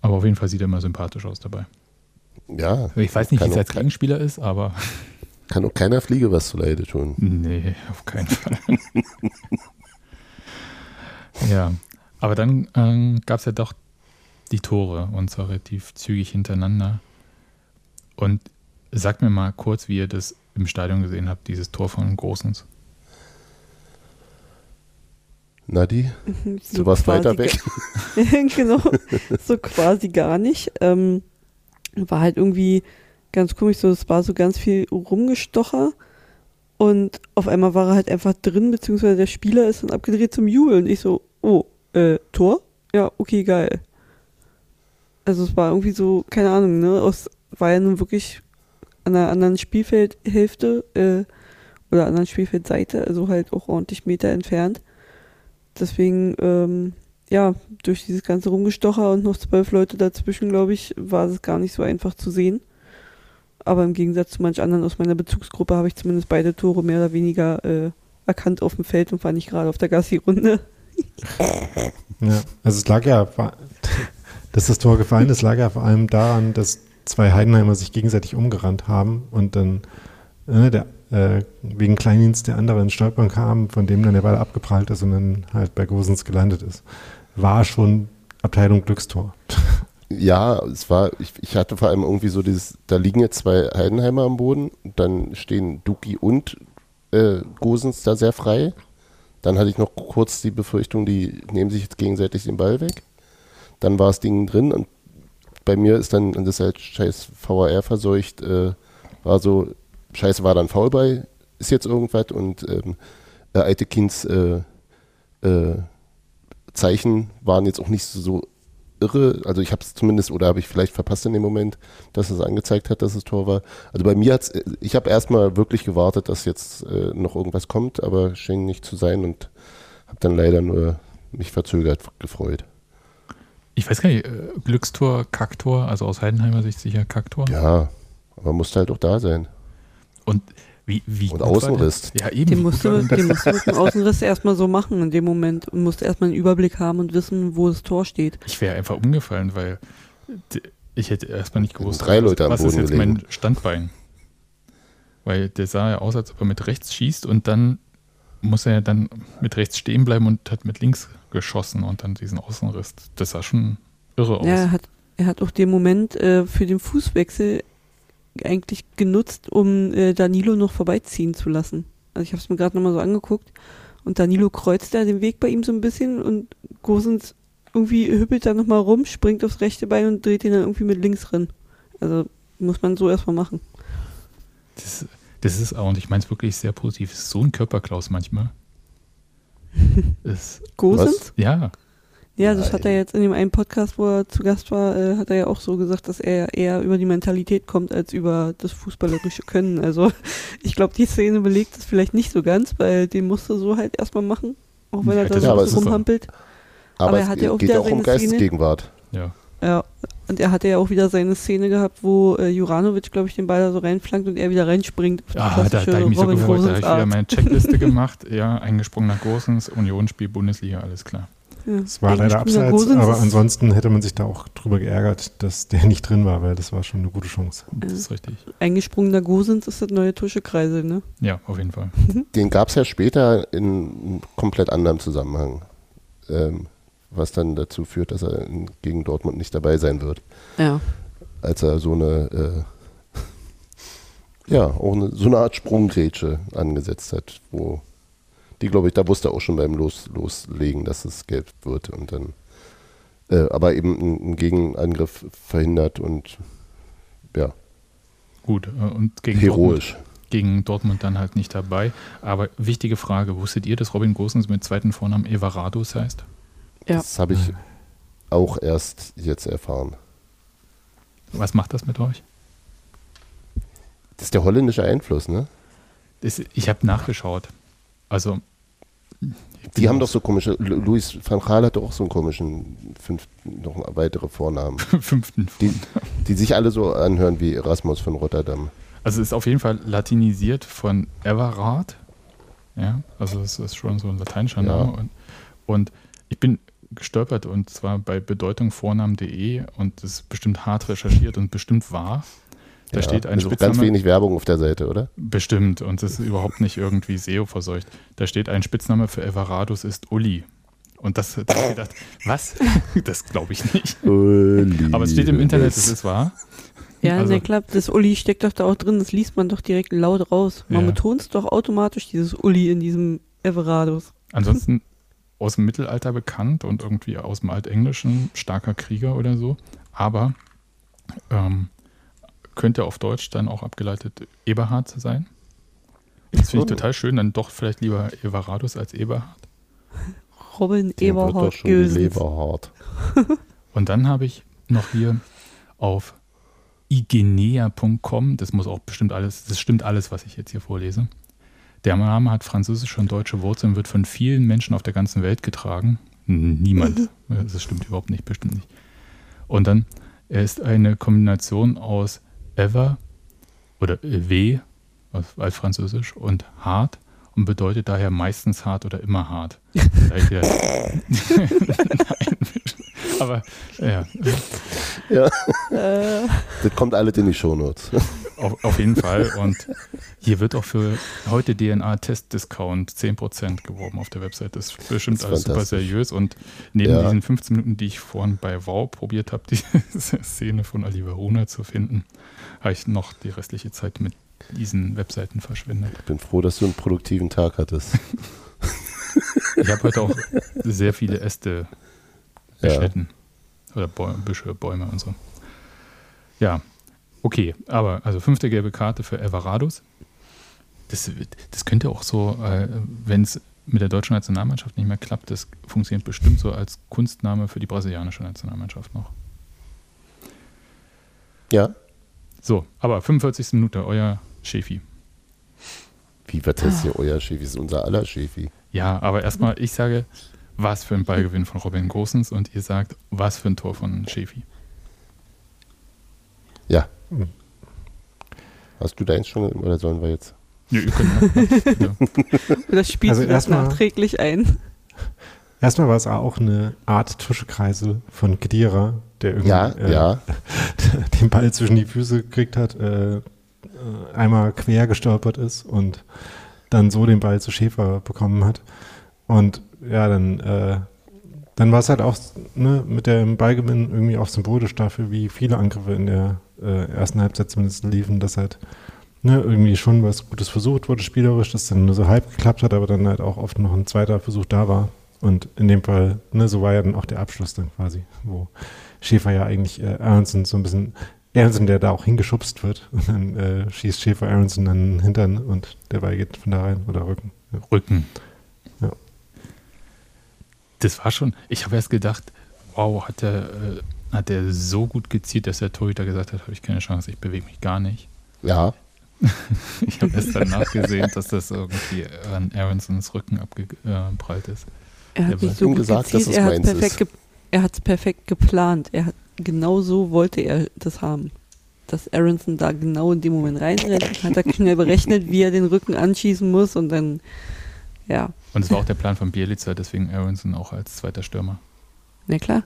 Aber auf jeden Fall sieht er immer sympathisch aus dabei. Ja. Ich weiß nicht, wie es als Gegenspieler ist, aber Kann auch keiner Fliege was zuleide tun. nee, auf keinen Fall. [laughs] ja, aber dann ähm, gab es ja doch die Tore und zwar relativ zügig hintereinander. Und sagt mir mal kurz, wie ihr das im Stadion gesehen habt, dieses Tor von Großens. Nadi, So du warst quasi weiter weg. [laughs] genau, so quasi gar nicht. Ähm, war halt irgendwie ganz komisch, so es war so ganz viel rumgestocher und auf einmal war er halt einfach drin, beziehungsweise der Spieler ist dann abgedreht zum Jubeln. Ich so, oh, äh, Tor? Ja, okay, geil. Also es war irgendwie so, keine Ahnung, ne, aus, war ja nun wirklich an der anderen Spielfeldhälfte äh, oder anderen Spielfeldseite, also halt auch ordentlich Meter entfernt. Deswegen, ähm, ja, durch dieses ganze Rumgestocher und noch zwölf Leute dazwischen, glaube ich, war es gar nicht so einfach zu sehen. Aber im Gegensatz zu manch anderen aus meiner Bezugsgruppe habe ich zumindest beide Tore mehr oder weniger äh, erkannt auf dem Feld und war nicht gerade auf der Gassi-Runde. Ja, also es lag ja, [laughs] dass das Tor gefallen ist, lag ja vor allem daran, dass zwei Heidenheimer sich gegenseitig umgerannt haben und dann äh, der, äh, wegen Kleindienst der andere in Stolpern kam, von dem dann der Ball abgeprallt ist und dann halt bei Gosens gelandet ist. War schon Abteilung Glückstor. Ja, es war, ich, ich hatte vor allem irgendwie so dieses, da liegen jetzt zwei Heidenheimer am Boden, dann stehen Duki und äh, Gosens da sehr frei. Dann hatte ich noch kurz die Befürchtung, die nehmen sich jetzt gegenseitig den Ball weg. Dann war das Ding drin und bei mir ist dann, und das ist halt scheiß VAR verseucht, äh, war so, scheiße war dann faul bei, ist jetzt irgendwas und ähm, äh, Aitekins äh, äh, Zeichen waren jetzt auch nicht so irre. Also ich habe es zumindest, oder habe ich vielleicht verpasst in dem Moment, dass es angezeigt hat, dass es Tor war. Also bei mir hat's, ich habe erstmal wirklich gewartet, dass jetzt äh, noch irgendwas kommt, aber schien nicht zu sein und habe dann leider nur mich verzögert gefreut. Ich weiß gar nicht, äh, Glückstor, Kacktor, also aus Heidenheimer Sicht sicher Kacktor. Ja, aber musste halt auch da sein. Und wie, wie Und gut war der? Außenriss. Ja, eben. Den musst, du, den musst du mit dem Außenriss erstmal so machen in dem Moment und musst erstmal einen Überblick haben und wissen, wo das Tor steht. Ich wäre einfach umgefallen, weil ich hätte erstmal nicht gewusst, drei Leute am was ist jetzt gelegen. mein Standbein. Weil der sah ja aus, als ob er mit rechts schießt und dann muss er ja dann mit rechts stehen bleiben und hat mit links geschossen und dann diesen Außenriss. Das sah schon irre aus. Ja, er hat, er hat auch den Moment äh, für den Fußwechsel eigentlich genutzt, um äh, Danilo noch vorbeiziehen zu lassen. Also ich habe es mir gerade nochmal so angeguckt und Danilo kreuzt da den Weg bei ihm so ein bisschen und Gosens irgendwie hüppelt da nochmal rum, springt aufs rechte Bein und dreht ihn dann irgendwie mit links rein. Also muss man so erstmal machen. Das, das ist auch, und ich meine es wirklich sehr positiv, es ist so ein Körperklaus manchmal. [laughs] Gosens? ja, Ja, das Nein. hat er jetzt in dem einen Podcast, wo er zu Gast war, äh, hat er ja auch so gesagt, dass er eher über die Mentalität kommt als über das fußballerische Können. Also [laughs] ich glaube, die Szene belegt es vielleicht nicht so ganz, weil den musst du so halt erstmal machen, auch wenn Ja, er da das so rumhampelt. Aber, Aber er es hat ja auch geht wieder auch um seine Szene. Geistesgegenwart. ja. Ja, und er hatte ja auch wieder seine Szene gehabt, wo äh, Juranovic, glaube ich, den Ball da so reinflankt und er wieder reinspringt. auf die Ah, da, da klassische habe ich mich so Robin gefreut. Da habe ich wieder meine Checkliste [laughs] gemacht. Ja, eingesprungen nach Gosens, Unionsspiel, Bundesliga, alles klar. Ja. Es war leider abseits, aber ansonsten hätte man sich da auch drüber geärgert, dass der nicht drin war, weil das war schon eine gute Chance. Das ist richtig. Eingesprungener Gosens ist das neue Tuschekreisel, ne? Ja, auf jeden Fall. [laughs] Den gab es ja später in einem komplett anderem Zusammenhang. Ähm, was dann dazu führt, dass er gegen Dortmund nicht dabei sein wird. Ja. Als er so eine, äh, [laughs] ja, auch eine, so eine Art Sprunggrätsche angesetzt hat, wo die, glaube ich, da wusste er auch schon beim Los, Loslegen, dass es gelb wird und dann, äh, aber eben einen Gegenangriff verhindert und ja. Gut, äh, und gegen Heroisch. Dortmund, gegen Dortmund dann halt nicht dabei. Aber wichtige Frage, wusstet ihr, dass Robin Gosens mit zweiten Vornamen Everardus heißt? Ja. Das habe ich auch erst jetzt erfahren. Was macht das mit euch? Das ist der holländische Einfluss, ne? Das, ich habe nachgeschaut. Also. Die haben doch so komische, Lu- Luis van Gaal hat doch auch so einen komischen, fünf, noch weitere Vornamen, [laughs] fünften. die, die sich alle so anhören wie Erasmus von Rotterdam. Also es ist auf jeden Fall latinisiert von Everard. Ja, also es ist schon so ein lateinischer Ja. Name. Und, und ich bin gestolpert und zwar bei bedeutungvornamen.de und das ist bestimmt hart recherchiert und bestimmt wahr. Da Ja, steht ein ist auch ganz Spitzname. wenig Werbung auf der Seite, oder? Bestimmt und das ist überhaupt nicht irgendwie SEO verseucht. Da steht ein Spitzname für Everardus ist Uli. Und das da hab ich gedacht, [laughs] was? Das glaube ich nicht. Aber es steht im Internet, es ist wahr. Ja, Also- ne, klar, das Uli steckt doch da auch drin, das liest man doch direkt laut raus. Man Ja. betont doch automatisch dieses Uli in diesem Everardus. Ansonsten [laughs] aus dem Mittelalter bekannt und irgendwie aus dem Altenglischen starker Krieger oder so. Aber ähm, könnte auf Deutsch dann auch abgeleitet Eberhard sein. Das finde ich total schön. Dann doch vielleicht lieber Everardus als Eberhard. Robin Der wird doch Eberhard hart. [laughs] Und dann habe ich noch hier auf igenea.com, das muss auch bestimmt alles, das stimmt alles, was ich jetzt hier vorlese. Der Name hat französische und deutsche Wurzeln, wird von vielen Menschen auf der ganzen Welt getragen. Niemand. Das stimmt überhaupt nicht, bestimmt nicht. Und dann, er ist eine Kombination aus ever oder w aus altfranzösisch und hart und bedeutet daher meistens hart oder immer hart. [laughs] [laughs] Nein, [laughs] aber ja, Ja, Äh, das kommt alles in die Shownotes. Auf, auf jeden Fall. Und hier wird auch für heute DNA-Test-Discount 10% geworben auf der Website. Das ist bestimmt Das ist alles super seriös. Und neben Ja. diesen 15 Minuten, die ich vorhin bei Wow probiert habe, diese [laughs] Szene von Oliver Runa zu finden, habe ich noch die restliche Zeit mit diesen Webseiten verschwendet. Ich bin froh, dass du einen produktiven Tag hattest. Ich habe heute auch sehr viele Äste Ja. geschnitten. Oder Bäu Büsche, Bäume und so. Ja, okay. Aber also fünfte gelbe Karte für Everardus. Das, das könnte auch so, äh, wenn es mit der deutschen Nationalmannschaft nicht mehr klappt, das funktioniert bestimmt so als Kunstname für die brasilianische Nationalmannschaft noch. Ja? So, aber 45. Minute, euer Schefi. Wie wird das hier euer Schäfi? Das ist unser aller Schäfi. Ja, aber erstmal, ich sage, was für ein Ballgewinn von Robin Gosens und ihr sagt, was für ein Tor von Schefi. Ja. Hast du deins schon oder sollen wir jetzt? Ja, ihr könnt, ja. [laughs] das spielt Also also das erstmal- nachträglich ein. Erstmal war es auch eine Art Tuschekreisel von Kedira, der irgendwie Ja, äh, ja. [laughs] den Ball zwischen die Füße gekriegt hat, äh, äh, einmal quer gestolpert ist und dann so den Ball zu Schäfer bekommen hat. Und ja, dann, äh, dann war es halt auch ne, mit dem Ballgewinn irgendwie auch symbolisch dafür, wie viele Angriffe in der äh, ersten Halbzeit zumindest liefen, dass halt ne, irgendwie schon was Gutes versucht wurde, spielerisch, das dann nur so halb geklappt hat, aber dann halt auch oft noch ein zweiter Versuch da war. Und in dem Fall, ne, so war ja dann auch der Abschluss dann quasi, wo Schäfer ja eigentlich äh, Aronson so ein bisschen, Aronson, der da auch hingeschubst wird [laughs] und dann äh, schießt Schäfer Aronson dann Hintern und der Ball geht von da rein oder Rücken. Rücken. Das war schon, ich habe erst gedacht, wow, hat der, äh, hat der so gut gezielt, dass der Torhüter gesagt hat, habe ich keine Chance, ich bewege mich gar nicht. Ja. [laughs] Ich habe erst danach gesehen, dass das irgendwie an Aronsons Rücken abgeprallt ist. Er hat nicht was so gut gesagt, dass gezielt, es er hat meins perfekt ist. er hat es perfekt geplant. Er hat genau so wollte er das haben. Dass Aronson da genau in dem Moment reinrennt, hat er schnell berechnet, wie er den Rücken anschießen muss und dann ja, Und es war auch der Plan von Bielica, deswegen Aronson auch als zweiter Stürmer. na klar.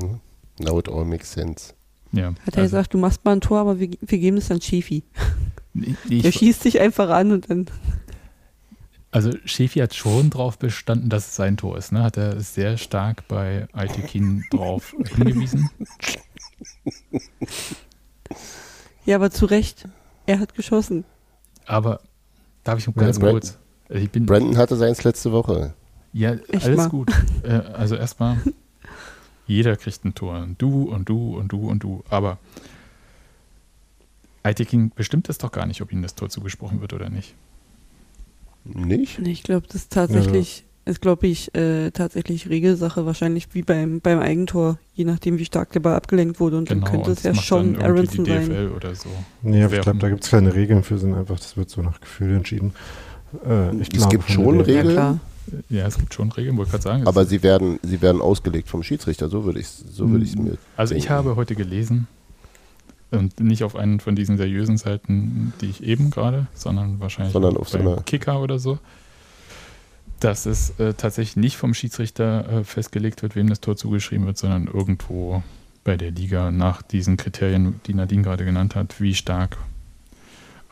Mhm. Now it all makes sense. Ja, Hat er also, gesagt, du machst mal ein Tor, aber wir, wir geben es dann Schäfi. [laughs] Der schießt sich einfach an und dann Also Schäfi hat schon drauf bestanden, dass es sein Tor ist. Ne? Hat er sehr stark bei Aitekin drauf [laughs] hingewiesen. Ja, aber zu Recht. Er hat geschossen. Aber darf ich noch ganz Brand- kurz? Also Ich bin, Brandon hatte seins letzte Woche. ja, Echt alles mal. gut. Äh, also erstmal, jeder kriegt ein Tor. Du und du und du und du. Aber Aitekin bestimmt es doch gar nicht, ob ihm das Tor zugesprochen wird oder nicht. Nicht? Ich glaube, das ist tatsächlich, ist glaube ich, äh, tatsächlich Regelsache, wahrscheinlich wie beim, beim Eigentor, je nachdem, wie stark der Ball abgelenkt wurde. Und dann könnte es das ja schon Aronson sein. DFL oder so. Nee, aber ich glaube, da gibt es keine Regeln für, sind einfach, das wird so nach Gefühl entschieden. Äh, ich Es glaube gibt schon Ja, Regeln. Ja, es gibt schon Regeln, wollte gerade sagen. es Aber sie werden, sie werden ausgelegt vom Schiedsrichter, so würde ich so würde ich es mir. Also ich denken. habe heute gelesen und nicht auf einen von diesen seriösen Seiten, die ich eben gerade, sondern wahrscheinlich Sondern auf so Kicker oder so, dass es äh, tatsächlich nicht vom Schiedsrichter äh, festgelegt wird, wem das Tor zugeschrieben wird, sondern irgendwo bei der Liga nach diesen Kriterien, die Nadine gerade genannt hat, wie stark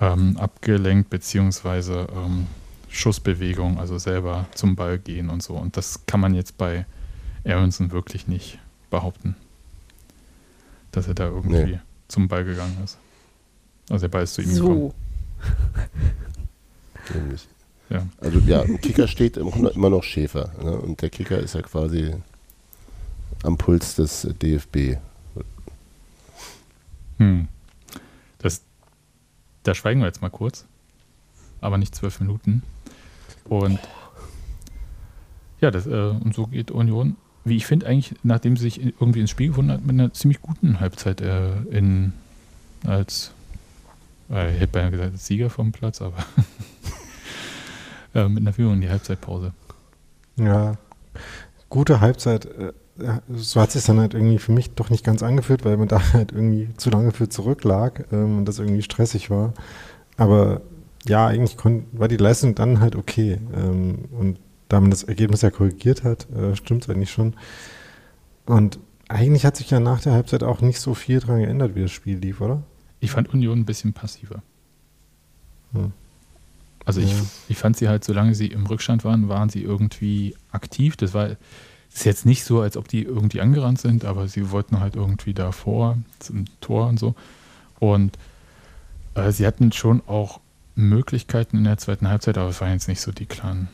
ähm, abgelenkt beziehungsweise ähm, Schussbewegung, also selber zum Ball gehen und so. Und das kann man jetzt bei Aronson wirklich nicht behaupten, dass er da irgendwie Nee. zum Ball gegangen ist. Also der Ball ist zu ihm gekommen. So. Nämlich. Ja. Also ja, im Kicker steht immer noch Schäfer. Ne? Und der Kicker ist ja quasi am Puls des DFB. Hm. Das, da schweigen wir jetzt mal kurz, aber nicht zwölf Minuten. Und ja, das, äh, und so geht Union, wie ich finde, eigentlich, nachdem sie sich irgendwie ins Spiel gefunden hat, mit einer ziemlich guten Halbzeit äh, in, als, äh, ich hätte beinahe gesagt, als Sieger vom Platz, aber [laughs] äh, mit einer Führung in die Halbzeitpause. Ja, gute Halbzeit. So hat sich dann halt irgendwie für mich doch nicht ganz angefühlt, weil man da [laughs] halt irgendwie zu lange für zurücklag ähm, und das irgendwie stressig war. Aber ja, eigentlich war die Leistung dann halt okay. Ähm, und da man das Ergebnis ja korrigiert hat, äh, stimmt es eigentlich schon. Und eigentlich hat sich ja nach der Halbzeit auch nicht so viel dran geändert, wie das Spiel lief, oder? Ich fand Union ein bisschen passiver. Hm. Also ich, Ja. ich fand sie halt, solange sie im Rückstand waren, waren sie irgendwie aktiv. Das war ist jetzt nicht so, als ob die irgendwie angerannt sind, aber sie wollten halt irgendwie davor zum Tor und so. Und äh, sie hatten schon auch Möglichkeiten in der zweiten Halbzeit, aber es waren jetzt nicht so die klaren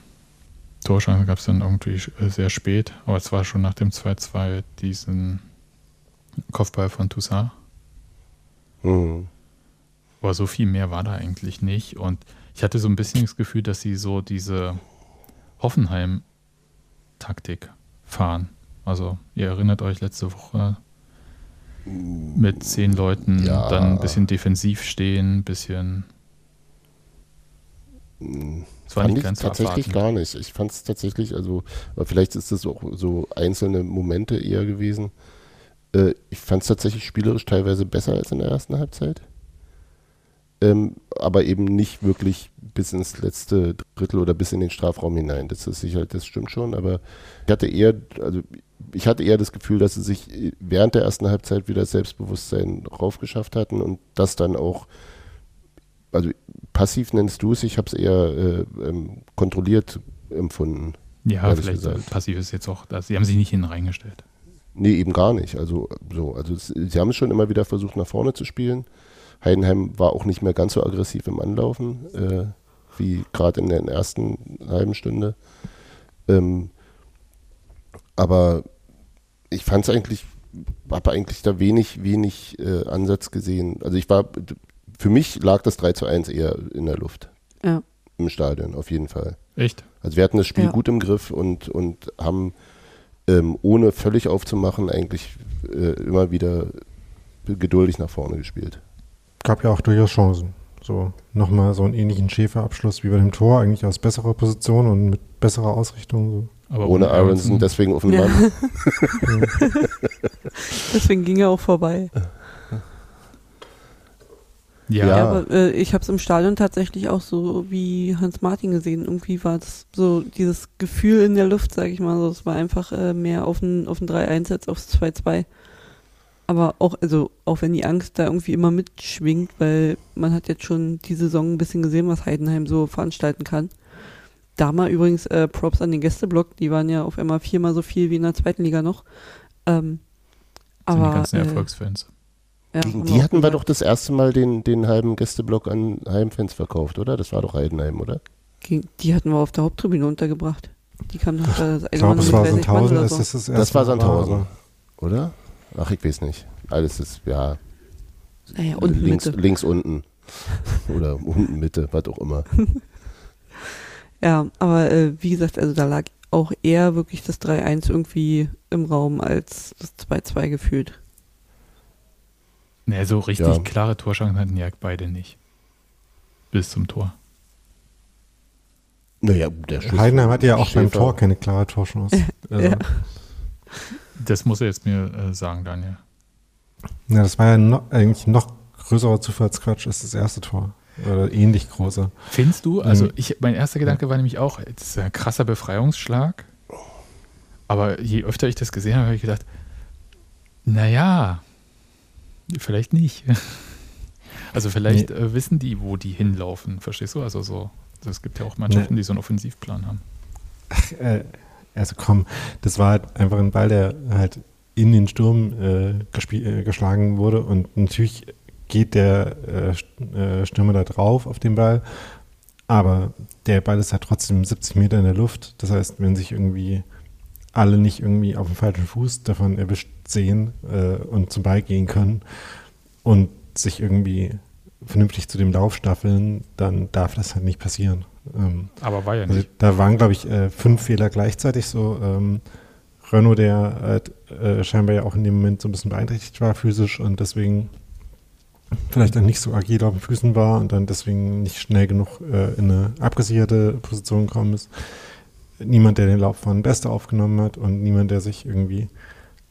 Torchancen. Gab es dann irgendwie äh, sehr spät, aber es war schon nach dem 2-2 diesen Kopfball von Toussaint. Mhm. Aber so viel mehr war da eigentlich nicht. Und ich hatte so ein bisschen das Gefühl, dass sie so diese Hoffenheim-Taktik fahren. Also, ihr erinnert euch letzte Woche mit zehn Leuten Ja. dann ein bisschen defensiv stehen, ein bisschen. Es war Fand nicht ich ganz so tatsächlich abwartend. gar nicht. Ich fand es tatsächlich, also, aber vielleicht ist das auch so einzelne Momente eher gewesen. Äh, ich fand es tatsächlich spielerisch teilweise besser als in der ersten Halbzeit. Ähm, aber eben nicht wirklich bis ins letzte Drittel oder bis in den Strafraum hinein. Das ist sicher, das stimmt schon, aber ich hatte eher, also ich hatte eher das Gefühl, dass sie sich äh, während der ersten Halbzeit wieder Selbstbewusstsein raufgeschafft hatten und das dann auch also passiv nennst du es, ich habe es eher äh, ähm, kontrolliert empfunden. Ja, vielleicht gesagt. passiv ist jetzt auch das. Sie haben sich nicht hin reingestellt. Nee, eben gar nicht. Also, so, also es, sie haben es schon immer wieder versucht, nach vorne zu spielen. Heidenheim war auch nicht mehr ganz so aggressiv im Anlaufen, äh, wie gerade in der ersten halben Stunde. Ähm, aber ich fand es eigentlich, habe eigentlich da wenig, wenig äh, Ansatz gesehen. Also ich war, für mich lag das 3 zu 1 eher in der Luft. Ja. Im Stadion, auf jeden Fall. Echt? Also wir hatten das Spiel Ja. gut im Griff und, und haben ähm, ohne völlig aufzumachen eigentlich äh, immer wieder geduldig nach vorne gespielt. Gab ja auch durchaus Chancen. So, nochmal so einen ähnlichen Schäferabschluss wie bei dem Tor, eigentlich aus besserer Position und mit besserer Ausrichtung. So. Aber ohne Aronson, deswegen auf Ja. Mann. [laughs] Deswegen ging er auch vorbei. Ja, Ja. Ja, aber äh, ich habe es im Stadion tatsächlich auch so wie Hans Martin gesehen. Irgendwie war es so dieses Gefühl in der Luft, sage ich mal. So, es war einfach äh, mehr auf ein, auf ein 3-1 als aufs 2-2. Aber auch, also auch wenn die Angst da irgendwie immer mitschwingt, weil man hat jetzt schon die Saison ein bisschen gesehen, was Heidenheim so veranstalten kann. da mal übrigens äh, Props an den Gästeblock, die waren ja auf einmal viermal so viel wie in der zweiten Liga noch. Ähm, Das sind aber, die ganzen äh, Erfolgsfans. ja, Gegen die hatten wir doch das erste Mal den, den halben Gästeblock an Heimfans verkauft, oder? Das war doch Heidenheim, oder? gegen, die hatten wir auf der Haupttribüne untergebracht. Die kamen doch da das Ich glaube, es mit war 30 Mann Sandhausen, so. das das Das war Sandhausen. Oder? Ach, ich weiß nicht. Alles ist, ja, Naja, unten links, Mitte. links unten. Oder unten Mitte, was auch immer. [laughs] Ja, aber äh, wie gesagt, also da lag auch eher wirklich das 3-1 irgendwie im Raum als das 2-2 gefühlt. Ne, so richtig Ja. klare Torschancen hatten ja beide nicht. Bis zum Tor. Naja, der Schuss Heidenheim hatte ja auch beim Schäfer. Tor keine klare Torchance. [laughs] Also, Ja. Das muss er jetzt mir äh, sagen, Daniel. ja, das war ja noch, eigentlich noch größerer Zufallsquatsch als das erste Tor. Oder ähnlich großer. Findest du? Also Mhm. ich, mein erster Gedanke war nämlich auch, das ist ein krasser Befreiungsschlag. Aber je öfter ich das gesehen habe, habe ich gedacht, naja, vielleicht nicht. [laughs] Also vielleicht äh, wissen die, wo die hinlaufen, verstehst du? Also so, es gibt ja auch Mannschaften, die so einen Offensivplan haben. Äh, also komm, das war halt einfach ein Ball, der halt in den Sturm äh, äh, geschlagen wurde und natürlich geht der äh, äh, Stürmer da drauf auf den Ball, aber der Ball ist halt trotzdem 70 Meter in der Luft. Das heißt, wenn sich irgendwie alle nicht irgendwie auf dem falschen Fuß davon erwischt sehen äh, und zum Ball gehen können und sich irgendwie vernünftig zu dem Lauf staffeln, dann darf das halt nicht passieren. Ähm, Aber war ja also nicht. da waren, glaube ich, äh, fünf Fehler gleichzeitig so. Ähm, Renault, der halt, äh, scheinbar ja auch in dem Moment so ein bisschen beeinträchtigt war physisch und deswegen vielleicht dann nicht so agil auf den Füßen war und dann deswegen nicht schnell genug äh, in eine abgesicherte Position gekommen ist. Niemand, der den Lauf von Beste aufgenommen hat und niemand, der sich irgendwie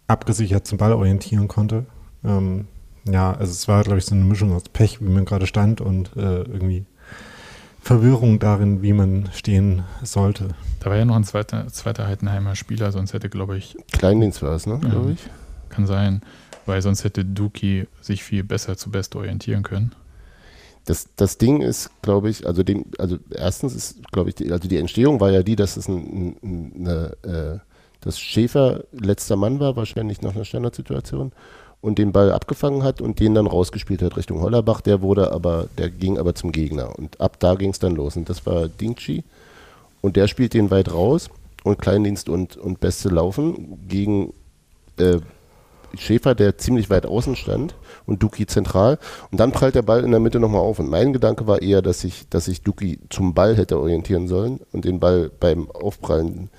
abgesichert zum Ball orientieren konnte. Ähm, ja, also es war, glaube ich, so eine Mischung aus Pech, wie man gerade stand und äh, irgendwie Verwirrung darin, wie man stehen sollte. Da war ja noch ein zweiter, zweiter Heidenheimer Spieler, sonst hätte, glaube ich, Kleindienst war es, ne, glaube Ja. ich. kann sein, weil sonst hätte Duki sich viel besser zu Best orientieren können. Das, das Ding ist, glaube ich, also dem, also erstens ist, glaube ich, die, also die Entstehung war ja die, dass es ein, ein, eine, äh, dass Schäfer letzter Mann war, wahrscheinlich nach einer Standardsituation und den Ball abgefangen hat und den dann rausgespielt hat Richtung Hollerbach. Der wurde aber, der ging aber zum Gegner und ab da ging es dann los und das war Dingchi und der spielt den weit raus und Kleindienst und, und Beste laufen gegen äh, Schäfer, der ziemlich weit außen stand und Duki zentral. Und dann prallt der Ball in der Mitte nochmal auf. Und mein Gedanke war eher, dass ich, dass ich Duki zum Ball hätte orientieren sollen und den Ball beim Aufprallen.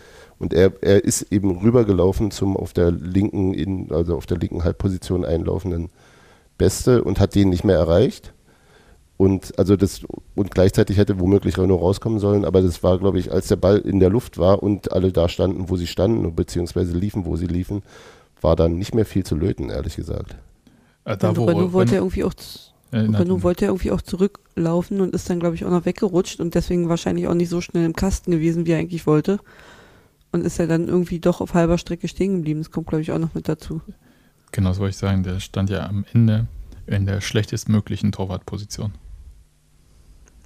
Und er, er ist eben rübergelaufen zum auf der linken, in, also auf der linken Halbposition einlaufenden Beste und hat den nicht mehr erreicht. Und also das und gleichzeitig hätte womöglich Renault rauskommen sollen, aber das war, glaube ich, als der Ball in der Luft war und alle da standen, wo sie standen, beziehungsweise liefen, wo sie liefen, war dann nicht mehr viel zu löten, ehrlich gesagt. Äh, da, und wo, Renault wollte irgendwie auch äh, Renault wollte ja irgendwie auch zurücklaufen und ist dann, glaube ich, auch noch weggerutscht und deswegen wahrscheinlich auch nicht so schnell im Kasten gewesen, wie er eigentlich wollte. Und ist ja dann irgendwie doch auf halber Strecke stehen geblieben. Das kommt, glaube ich, auch noch mit dazu. Genau, das wollte ich sagen. Der stand ja am Ende in der schlechtestmöglichen Torwartposition.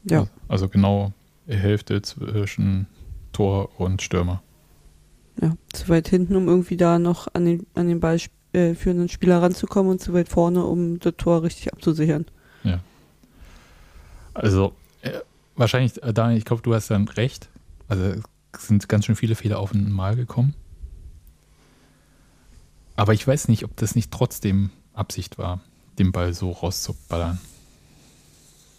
Ja. Also genau die Hälfte zwischen Tor und Stürmer. Ja, zu weit hinten, um irgendwie da noch an den, an den Ball äh, führenden Spieler ranzukommen und zu weit vorne, um das Tor richtig abzusichern. Also äh, wahrscheinlich, äh, Daniel, ich glaube, du hast dann recht. Also sind ganz schön viele Fehler auf einmal gekommen. Aber ich weiß nicht, ob das nicht trotzdem Absicht war, den Ball so rauszuballern.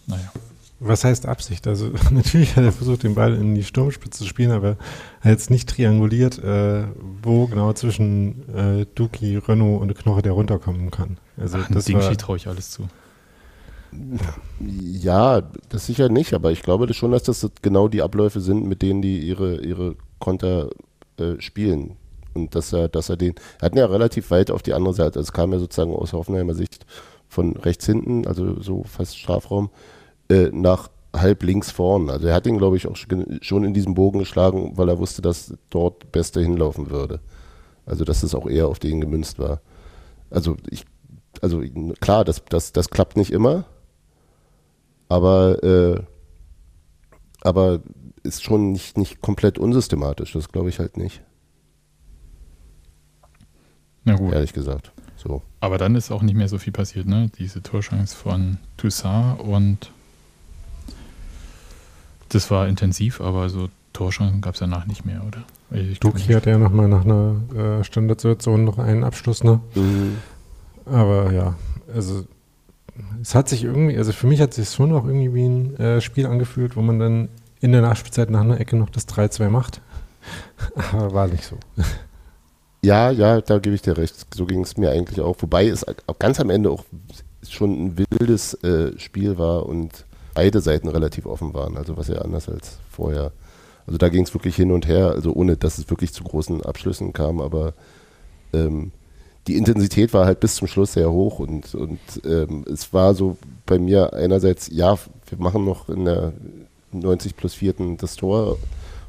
Naja. Was heißt Absicht? Also [laughs] natürlich hat er versucht, den Ball in die Sturmspitze zu spielen, aber er hat jetzt nicht trianguliert, äh, wo genau zwischen äh, Duki, Renault und Knoche der runterkommen kann. Also Ach, das Ding war, traue ich alles zu. Ja, das sicher nicht, aber ich glaube schon, dass das genau die Abläufe sind, mit denen die ihre, ihre Konter äh, spielen. Und dass er, dass er den, er hat ihn ja relativ weit auf die andere Seite, es kam ja sozusagen aus Hoffenheimer Sicht von rechts hinten, also so fast Strafraum, äh, nach halb links vorn. Also er hat ihn, glaube ich, auch schon in diesem Bogen geschlagen, weil er wusste, dass dort Beste hinlaufen würde. Also dass es auch eher auf den gemünzt war. Also ich, also klar, das, das, das klappt nicht immer, aber, äh, aber ist schon nicht, nicht komplett unsystematisch, das glaube ich halt nicht. Na gut. Ehrlich gesagt. So. Aber dann ist auch nicht mehr so viel passiert, ne? Diese Torschance von Toussaint und das war intensiv, aber so Torchancen gab es danach nicht mehr, oder? Ich Duki hatte ja nochmal nach einer äh, Standardsituation noch einen Abschluss, ne? Mhm. Aber ja, also es hat sich irgendwie, also für mich hat sich schon auch irgendwie wie ein äh, Spiel angefühlt, wo man dann in der Nachspielzeit nach einer Ecke noch das 3-2 macht. [laughs] Aber war nicht so. [laughs] Ja, ja, da gebe ich dir recht. So ging es mir eigentlich auch. Wobei es ganz am Ende auch schon ein wildes äh, Spiel war und beide Seiten relativ offen waren. Also was ja anders als vorher. Also da ging es wirklich hin und her, also ohne dass es wirklich zu großen Abschlüssen kam, aber ähm, die Intensität war halt bis zum Schluss sehr hoch und, und ähm, es war so bei mir einerseits, ja, wir machen noch in der 90 plus 4. das Tor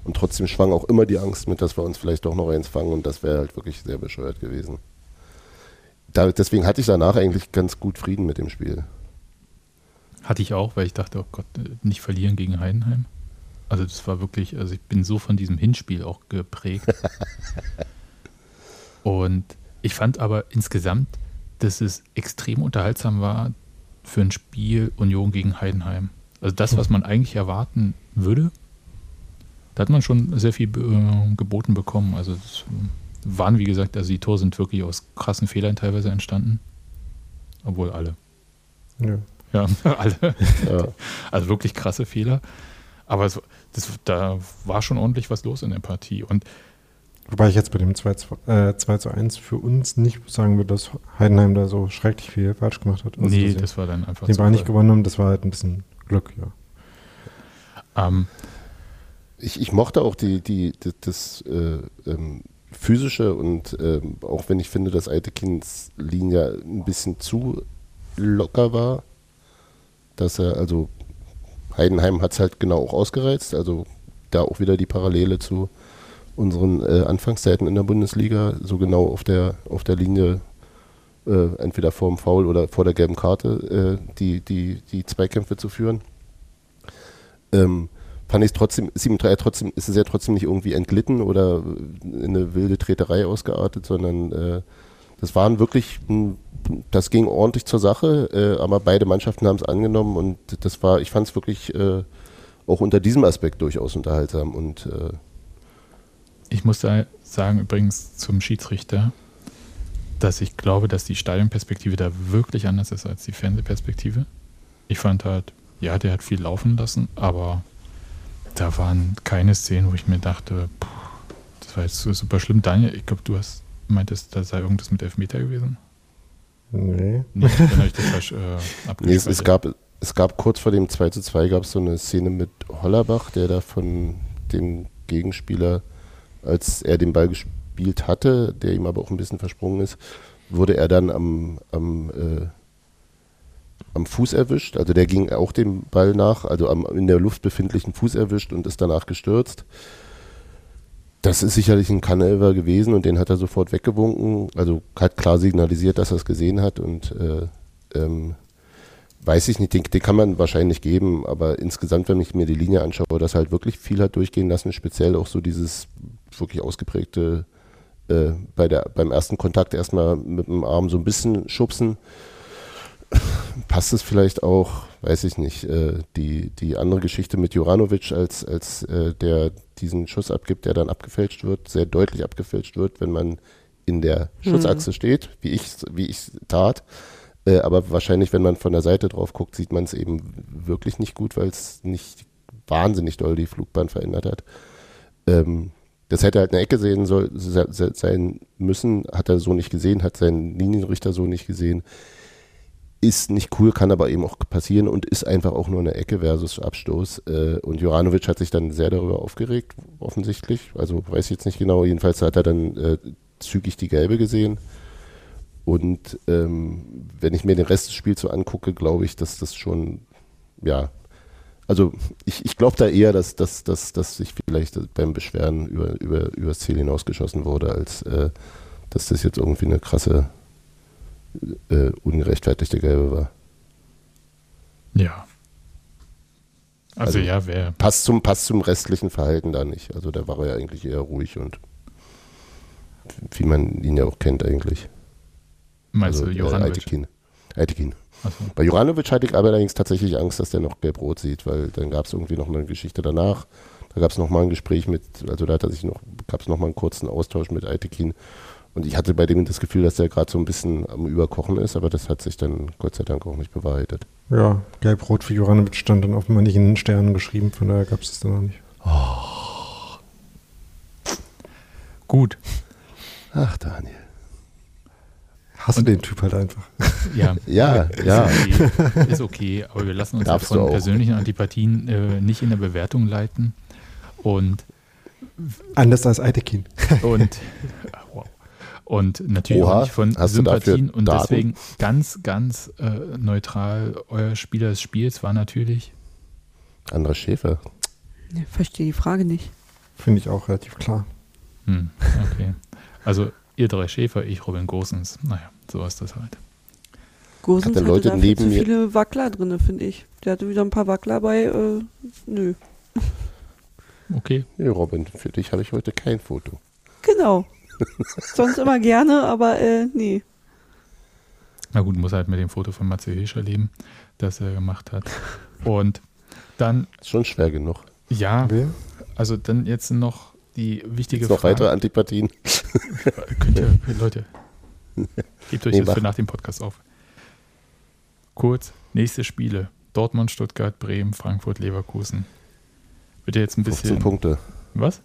und trotzdem schwang auch immer die Angst mit, dass wir uns vielleicht doch noch eins fangen und das wäre halt wirklich sehr bescheuert gewesen. Da, deswegen hatte ich danach eigentlich ganz gut Frieden mit dem Spiel. Hatte ich auch, weil ich dachte, oh Gott, nicht verlieren gegen Heidenheim. Also das war wirklich, also ich bin so von diesem Hinspiel auch geprägt. [laughs] und ich fand aber insgesamt, dass es extrem unterhaltsam war für ein Spiel Union gegen Heidenheim. Also das, was man eigentlich erwarten würde, da hat man schon sehr viel äh, geboten bekommen. Also es waren, wie gesagt, also die Tore sind wirklich aus krassen Fehlern teilweise entstanden. Obwohl alle. Ja. Ja, [laughs] alle. Ja. Also wirklich krasse Fehler. Aber es, das, da war schon ordentlich was los in der Partie. Und Wobei ich jetzt bei dem 2, äh, 2 zu 1 für uns nicht sagen würde, dass Heidenheim da so schrecklich viel falsch gemacht hat. Also nee, das war dann einfach Den war nicht gewonnen haben, das war halt ein bisschen Glück, ja. Ähm, ich, ich mochte auch die, die, die das äh, ähm, physische und ähm, auch wenn ich finde, dass Altekins Linie ein bisschen zu locker war, dass er, also Heidenheim hat es halt genau auch ausgereizt, also da auch wieder die Parallele zu unseren äh, Anfangszeiten in der Bundesliga, so genau auf der, auf der Linie, äh, entweder vor dem Foul oder vor der gelben Karte, äh, die, die, die Zweikämpfe zu führen. Ähm, fand ich trotzdem, ist ihm trotzdem, ist es ja trotzdem nicht irgendwie entglitten oder in eine wilde Treterei ausgeartet, sondern äh, das waren wirklich, das ging ordentlich zur Sache, äh, aber beide Mannschaften haben es angenommen und das war, ich fand es wirklich äh, auch unter diesem Aspekt durchaus unterhaltsam und äh, ich muss da sagen, übrigens zum Schiedsrichter, dass ich glaube, dass die Stadionperspektive da wirklich anders ist als die Fernsehperspektive. Ich fand halt, ja, der hat viel laufen lassen, aber da waren keine Szenen, wo ich mir dachte, puh, das war jetzt super schlimm. Daniel, ich glaube, du hast meintest, da sei irgendwas mit Elfmeter gewesen? Nee. Nee, habe ich das falsch äh, [laughs] nee, es, es, gab, es gab kurz vor dem 2 zu 2 gab es so eine Szene mit Hollerbach, der da von dem Gegenspieler, als er den Ball gespielt hatte, der ihm aber auch ein bisschen versprungen ist, wurde er dann am, am äh, am Fuß erwischt. Also der ging auch dem Ball nach, also am in der Luft befindlichen Fuß erwischt und ist danach gestürzt. Das ist sicherlich ein Kanelver gewesen und den hat er sofort weggewunken. Also hat klar signalisiert, dass er es gesehen hat und äh, ähm, weiß ich nicht, den, den, kann man wahrscheinlich geben, aber insgesamt, wenn ich mir die Linie anschaue, dass halt wirklich viel hat durchgehen lassen, speziell auch so dieses wirklich ausgeprägte äh, bei der, beim ersten Kontakt erstmal mit dem Arm so ein bisschen schubsen [sighs] passt es vielleicht auch, weiß ich nicht, äh, die, die andere Geschichte mit Juranovic, als, als äh, der diesen Schuss abgibt, der dann abgefälscht wird, sehr deutlich abgefälscht wird, wenn man in der Schussachse mhm. steht, wie ich wie ich tat. Äh, aber wahrscheinlich, wenn man von der Seite drauf guckt, sieht man es eben wirklich nicht gut, weil es nicht wahnsinnig doll die Flugbahn verändert hat. Ähm, das hätte halt eine Ecke sehen soll, sein müssen, hat er so nicht gesehen, hat seinen Linienrichter so nicht gesehen ist nicht cool, kann aber eben auch passieren und ist einfach auch nur eine Ecke versus Abstoß. Äh, und Juranovic hat sich dann sehr darüber aufgeregt, offensichtlich. Also weiß ich jetzt nicht genau. Jedenfalls hat er dann äh, zügig die gelbe gesehen. Und ähm, wenn ich mir den Rest des Spiels so angucke, glaube ich, dass das schon, ja, also ich, ich glaube da eher, dass, dass, dass, dass sich vielleicht beim Beschweren über, über, über das Ziel hinausgeschossen wurde, als äh, dass das jetzt irgendwie eine krasse äh, ungerechtfertigte Gelbe war. Ja. Also, also ja, wer. Passt zum, passt zum restlichen Verhalten da nicht. Also da war er ja eigentlich eher ruhig und wie man ihn ja auch kennt eigentlich. Meinst also, du Joranovic? Aitekin. Aitekin. So. Bei Joranovic hatte ich aber allerdings tatsächlich Angst, dass der noch gelb-rot sieht, weil dann gab es irgendwie noch eine Geschichte danach. Da gab es noch mal ein Gespräch mit, also da hat er sich noch, gab es noch mal einen kurzen Austausch mit Aitekin. Und ich hatte bei dem das Gefühl, dass der gerade so ein bisschen am Überkochen ist, aber das hat sich dann Gott sei Dank auch nicht bewahrheitet. Ja, gelb-rot für Joranovic stand dann offenbar nicht in den Sternen geschrieben, von daher gab es das dann noch nicht. Oh. Gut. Ach, Daniel. Hast du den Typ halt einfach. Ja, [laughs] ja, ja. Ist okay, ist okay, aber wir lassen uns Darfst von persönlichen Antipathien äh, nicht in der Bewertung leiten. Und anders als Eitekin. [laughs] Und, wow. und natürlich Oha, auch nicht von Sympathien. Und Daten? deswegen ganz, ganz äh, neutral. Euer Spieler des Spiels war natürlich Andras Schäfer. Ich verstehe die Frage nicht. Finde ich auch relativ klar. Hm, okay. Also ihr drei Schäfer, ich Robin Gosens. Naja, so ist das halt. Gosens hatte Leute hatte neben zu mir. viele Wackler drin, finde ich. Der hatte wieder ein paar Wackler bei, äh, nö. Okay. Nee, Robin, für dich habe ich heute kein Foto. Genau. Sonst immer gerne, aber äh, nee. Na gut, muss halt mit dem Foto von Matze Hilscher leben, das er gemacht hat. Und dann. Ist schon schwer genug. Ja, also dann jetzt noch die wichtige Gibt's noch Frage. weitere Antipathien? Könnt ihr, Leute, [laughs] gebt euch Nee, das mach. für nach dem Podcast auf. Kurz, nächste Spiele. Dortmund, Stuttgart, Bremen, Frankfurt, Leverkusen. Wird ja jetzt ein 15 bisschen. Punkte. Was?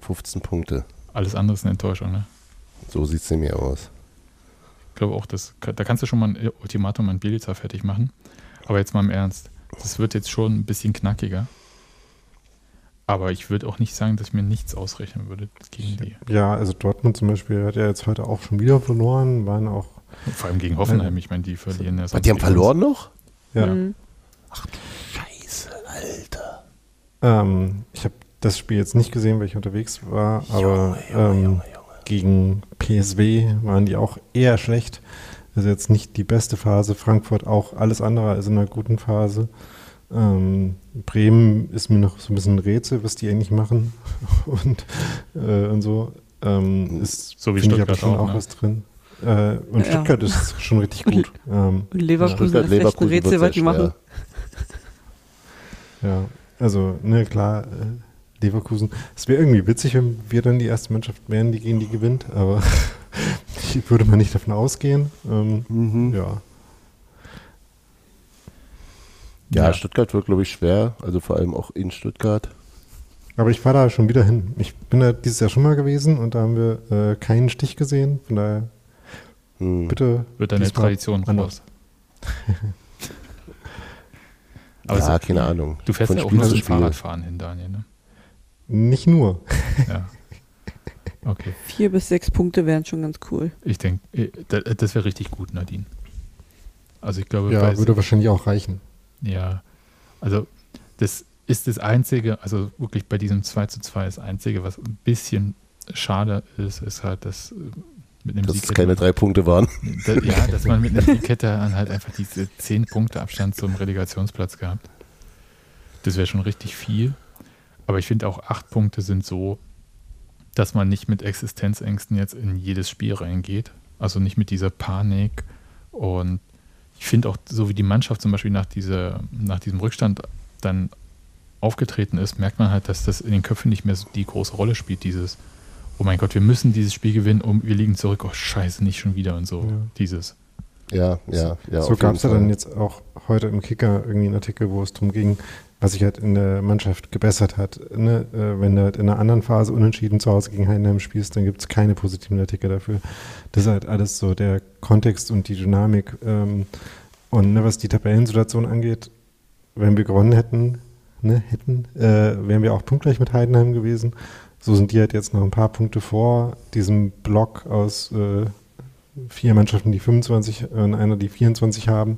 15 Punkte. Alles andere ist eine Enttäuschung, ne? So sieht es nämlich aus. Ich glaube auch, das, da kannst du schon mal ein Ultimatum an Bielitzer fertig machen. Aber jetzt mal im Ernst. Das wird jetzt schon ein bisschen knackiger. Aber ich würde auch nicht sagen, dass ich mir nichts ausrechnen würde gegen die. Ja, also Dortmund zum Beispiel hat ja jetzt heute auch schon wieder verloren, waren auch. Vor allem gegen Hoffenheim. Ich meine, die verlieren ja die haben verloren noch? Ja. Mhm. Scheiße, Alter. Ähm, ich habe das Spiel jetzt nicht gesehen, weil ich unterwegs war, aber ähm, gegen PSW waren die auch eher schlecht. Also jetzt nicht die beste Phase. Frankfurt auch alles andere als in einer guten Phase. Ähm, Bremen ist mir noch so ein bisschen ein Rätsel, was die eigentlich machen [laughs] und, äh, und so. Ähm, ist, So wie ich, Stuttgart schon auch, auch ne? was drin. Äh, und Ja. Stuttgart ist schon richtig gut. ähm, Und Leverkusen Stuttgart, ist echt ein Rätsel, was die machen. Ja, also, ne, klar, äh, Leverkusen. Es wäre irgendwie witzig, wenn wir dann die erste Mannschaft wären, die gegen die gewinnt, aber ich [laughs] würde mal nicht davon ausgehen. Ähm, Mhm. ja. Ja, Ja. Stuttgart wird, glaube ich, schwer. Also vor allem auch in Stuttgart. Aber ich fahre da schon wieder hin. Ich bin da dieses Jahr schon mal gewesen und da haben wir äh, keinen Stich gesehen. Von daher, Hm. bitte. Wird eine diesmal Tradition anders. raus. [laughs] Aber ja, so- keine Ahnung. du fährst Von ja auch Spiel nur zu zum Spiel. Fahrradfahren hin, Daniel, ne? Nicht nur. Ja. [laughs] Okay. Vier bis sechs Punkte wären schon ganz cool. Ich denke, das wäre richtig gut, Nadine. Also ich glaube, Ja, würde wahrscheinlich auch reichen. Ja, also das ist das Einzige, also wirklich bei diesem 2 zu 2 das Einzige, was ein bisschen schade ist, ist halt, dass äh, mit einem Dass Sieg es keine drei Punkte waren. [laughs] da, ja, dass man mit einem Sieg hätte halt einfach diese 10 Punkte Abstand zum Relegationsplatz gehabt. Das wäre schon richtig viel. Aber ich finde auch 8 Punkte sind so, dass man nicht mit Existenzängsten jetzt in jedes Spiel reingeht. Also nicht mit dieser Panik. Und ich finde auch, so wie die Mannschaft zum Beispiel nach, dieser, nach diesem Rückstand dann aufgetreten ist, merkt man halt, dass das in den Köpfen nicht mehr so die große Rolle spielt, dieses, oh mein Gott, wir müssen dieses Spiel gewinnen, um, wir liegen zurück, oh scheiße, nicht schon wieder und so. Ja. Dieses. Ja, ja, ja. so gab es ja dann jetzt auch heute im Kicker irgendwie einen Artikel, wo es darum ging, was sich halt in der Mannschaft gebessert hat. Ne? Äh, wenn du halt in einer anderen Phase unentschieden zu Hause gegen Heidenheim spielst, dann gibt es keine positiven Artikel dafür. Das ist halt alles so der Kontext und die Dynamik. Ähm, und ne, was die Tabellensituation angeht, wenn wir gewonnen hätten, ne, hätten, äh, wären wir auch punktgleich mit Heidenheim gewesen. So sind die halt jetzt noch ein paar Punkte vor diesem Block aus äh, vier Mannschaften, die 25 und einer, die 24 haben.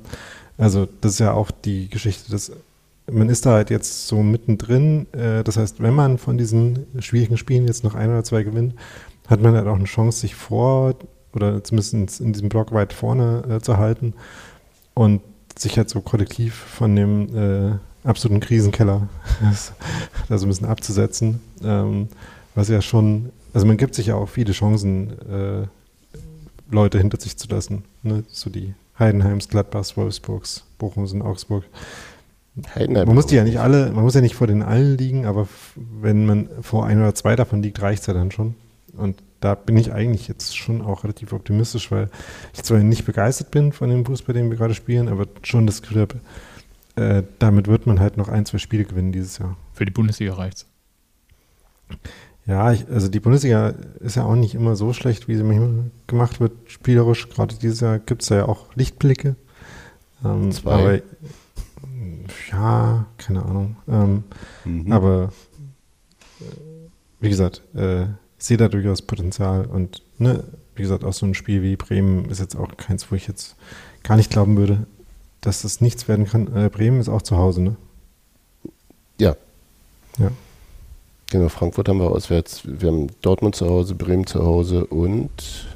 Also das ist ja auch die Geschichte, dass man ist da halt jetzt so mittendrin. Äh, das heißt, wenn man von diesen schwierigen Spielen jetzt noch ein oder zwei gewinnt, hat man halt auch eine Chance, sich vor oder zumindest in diesem Block weit vorne äh, zu halten und sich halt so kollektiv von dem äh, absoluten Krisenkeller [laughs] da so ein bisschen abzusetzen. Ähm, was ja schon, also man gibt sich ja auch viele Chancen, äh, Leute hinter sich zu lassen. Ne? So die Heidenheims, Gladbachs, Wolfsburgs, Bochums und Augsburg. Heidenheim man muss die ja nicht alle, man muss ja nicht vor den allen liegen, aber wenn man vor ein oder zwei davon liegt, reicht es ja dann schon. Und da bin ich eigentlich jetzt schon auch relativ optimistisch, weil ich zwar nicht begeistert bin von dem Fußball, den wir gerade spielen, aber schon das Gefühl habe, äh, damit wird man halt noch ein, zwei Spiele gewinnen dieses Jahr. Für die Bundesliga reicht's. Ja, ich, also die Bundesliga ist ja auch nicht immer so schlecht, wie sie manchmal gemacht wird, spielerisch. Gerade dieses Jahr gibt es ja auch Lichtblicke. Ähm, Zwei. Aber, ja, keine Ahnung. Ähm, mhm. Aber äh, wie gesagt, äh, ich sehe da durchaus Potenzial und ne, wie gesagt, auch so ein Spiel wie Bremen ist jetzt auch keins, wo ich jetzt gar nicht glauben würde, dass das nichts werden kann. Äh, Bremen ist auch zu Hause, ne? Ja. Ja. Genau, Frankfurt haben wir auswärts. Wir haben Dortmund zu Hause, Bremen zu Hause und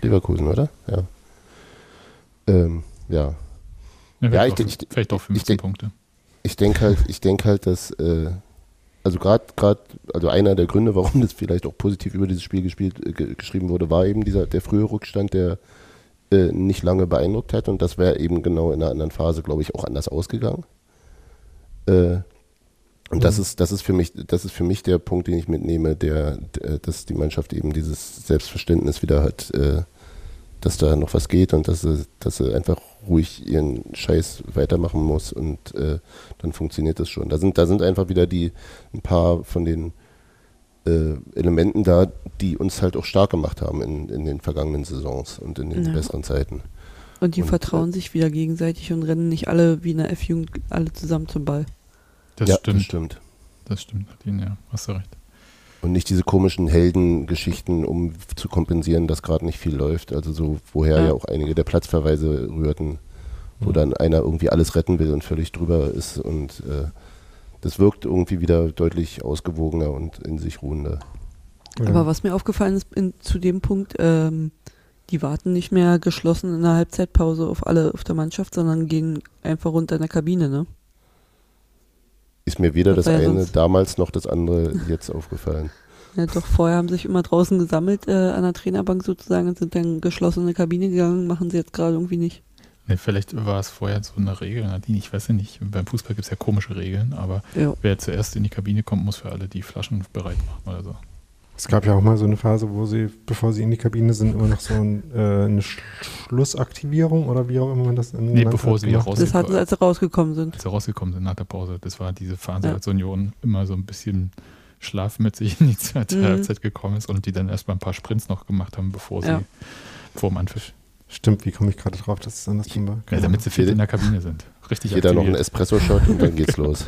Leverkusen, oder? Ja. Ähm, ja. Ja, ja ich, ich, vielleicht auch 15 ich, Punkte. Ich denke halt, ich denke halt, dass äh, also gerade gerade also einer der Gründe, warum das vielleicht auch positiv über dieses Spiel gespielt äh, geschrieben wurde, war eben dieser der frühe Rückstand, der äh, nicht lange beeindruckt hat und das wäre eben genau in einer anderen Phase, glaube ich, auch anders ausgegangen. Äh, und mhm. das ist das ist für mich das ist für mich der Punkt, den ich mitnehme, der, der dass die Mannschaft eben dieses Selbstverständnis wieder hat, äh, dass da noch was geht und dass sie, dass sie einfach ruhig ihren Scheiß weitermachen muss und äh, dann funktioniert das schon. Da sind, da sind einfach wieder die ein paar von den äh, Elementen da, die uns halt auch stark gemacht haben in, in den vergangenen Saisons und in den ja. besseren Zeiten. Und die und, vertrauen äh, sich wieder gegenseitig und rennen nicht alle wie in der F-Jugend alle zusammen zum Ball. Das ja, stimmt. Das stimmt. Das stimmt, Nadine, ja, hast du recht. Und nicht diese komischen Heldengeschichten, um zu kompensieren, dass gerade nicht viel läuft. Also so, woher ja. ja auch einige der Platzverweise rührten, wo mhm. dann einer irgendwie alles retten will und völlig drüber ist. Und äh, das wirkt irgendwie wieder deutlich ausgewogener und in sich ruhender. Aber was mir aufgefallen ist in, zu dem Punkt, ähm, die warten nicht mehr geschlossen in der Halbzeitpause auf alle auf der Mannschaft, sondern gehen einfach runter in der Kabine, ne? Ist mir weder das, eine damals noch das andere jetzt aufgefallen. [laughs] Ja, doch vorher haben sich immer draußen gesammelt äh, an der Trainerbank sozusagen und sind dann geschlossene Kabine gegangen, machen sie jetzt gerade irgendwie nicht. Nee, vielleicht war es vorher so eine Regel, Nadine, ich weiß ja nicht. Beim Fußball gibt es ja komische Regeln, aber ja. wer zuerst in die Kabine kommt, muss für alle die Flaschen bereit machen oder so. Es gab ja auch mal so eine Phase, wo sie, bevor sie in die Kabine sind, immer noch so ein, äh, eine Schlussaktivierung oder wie auch immer man das nennt. Nee, bevor sie rausgekommen sind. Das hatten sie, als sie rausgekommen sind. Als sie rausgekommen sind nach der Pause. Das war diese Phase, ja. als Union immer so ein bisschen Schlaf mit sich in die zweite mhm. Halbzeit gekommen ist und die dann erstmal ein paar Sprints noch gemacht haben, bevor sie ja. vor dem Anpfiff. Stimmt, wie komme ich gerade drauf, dass es andersrum war? Ja, damit sie fit in der Kabine sind. Richtig Jeder noch einen Espresso-Shot und dann geht's [laughs] los.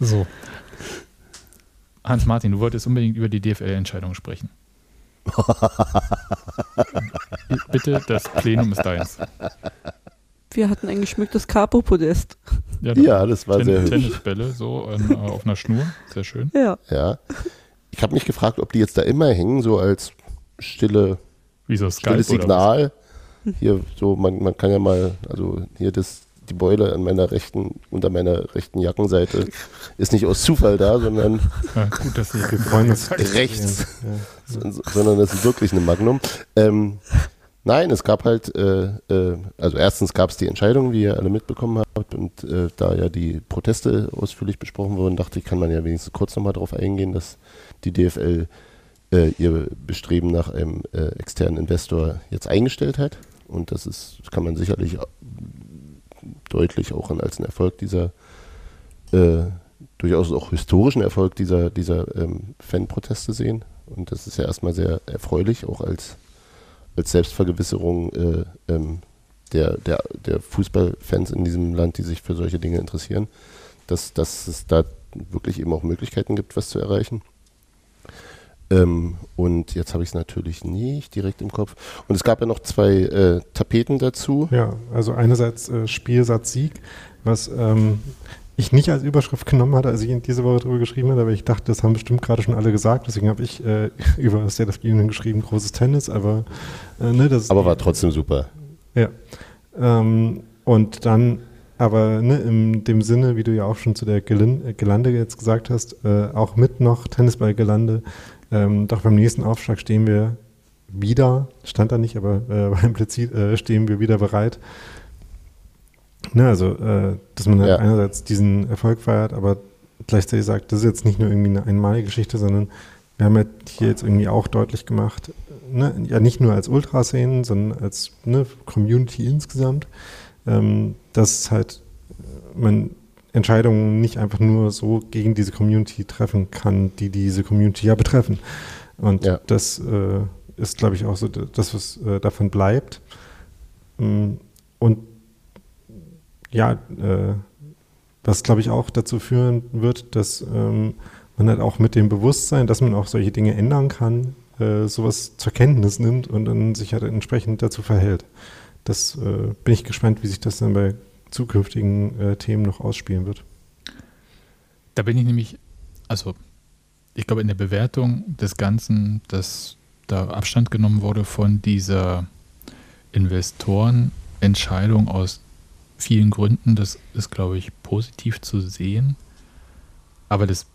so, Hans-Martin, du wolltest unbedingt über die DFL-Entscheidung sprechen. [laughs] Bitte, das Plenum ist deins. Wir hatten ein geschmücktes Capo-Podest. Ja, ja, das war Ten sehr hübsch. Tennisbälle so äh, [laughs] auf einer Schnur, sehr schön. Ja. ja. Ich habe mich gefragt, ob die jetzt da immer hängen, so als stille, Wie so stilles Signal. Hier, so, man, man kann ja mal, also hier das die Beule an meiner rechten, unter meiner rechten Jackenseite ist nicht aus Zufall da, sondern ja, gut, dass wir rechts, ja. sondern es ist wirklich eine Magnum. Ähm, nein, es gab halt, äh, äh, also erstens gab es die Entscheidung, wie ihr alle mitbekommen habt, und äh, da ja die Proteste ausführlich besprochen wurden, dachte ich, kann man ja wenigstens kurz nochmal darauf eingehen, dass die DFL äh, ihr Bestreben nach einem äh, externen Investor jetzt eingestellt hat. Und das ist, das kann man sicherlich deutlich auch als ein Erfolg dieser, äh, durchaus auch historischen Erfolg dieser, dieser ähm, Fanproteste sehen. Und das ist ja erstmal sehr erfreulich, auch als, als Selbstvergewisserung äh, ähm, der, der, der Fußballfans in diesem Land, die sich für solche Dinge interessieren, dass, dass es da wirklich eben auch Möglichkeiten gibt, was zu erreichen. Ähm, und jetzt habe ich es natürlich nicht direkt im Kopf. Und es gab ja noch zwei äh, Tapeten dazu. Ja, also einerseits äh, Spielsatz Sieg, was ähm, ich nicht als Überschrift genommen hatte, als ich diese Woche darüber geschrieben habe, aber ich dachte, das haben bestimmt gerade schon alle gesagt. Deswegen habe ich äh, [laughs] über das State of Union geschrieben, großes Tennis, aber äh, ne, das Aber war trotzdem super. Ja. Ähm, und dann aber ne, in dem Sinne, wie du ja auch schon zu der Gelin Gelande jetzt gesagt hast, äh, auch mit noch Tennisball-Gelande, ähm, doch beim nächsten Aufschlag stehen wir wieder, stand da nicht, aber äh, [laughs] implizit äh, stehen wir wieder bereit. Ne, also, äh, dass man halt ja. einerseits diesen Erfolg feiert, aber gleichzeitig sagt, das ist jetzt nicht nur irgendwie eine einmalige Geschichte, sondern wir haben ja hier jetzt irgendwie auch deutlich gemacht, ne, ja nicht nur als Ultraszenen, sondern als ne, Community insgesamt, ähm, dass halt man Entscheidungen nicht einfach nur so gegen diese Community treffen kann, die diese Community ja betreffen. Und ja. das äh, ist, glaube ich, auch so das, was äh, davon bleibt. Mm, und ja, äh, was, glaube ich, auch dazu führen wird, dass ähm, man halt auch mit dem Bewusstsein, dass man auch solche Dinge ändern kann, äh, sowas zur Kenntnis nimmt und dann sich halt entsprechend dazu verhält. Das äh, bin ich gespannt, wie sich das dann bei zukünftigen äh, Themen noch ausspielen wird. Da bin ich nämlich, also ich glaube in der Bewertung des Ganzen, dass da Abstand genommen wurde von dieser Investorenentscheidung aus vielen Gründen, das ist, glaube ich, positiv zu sehen. Aber das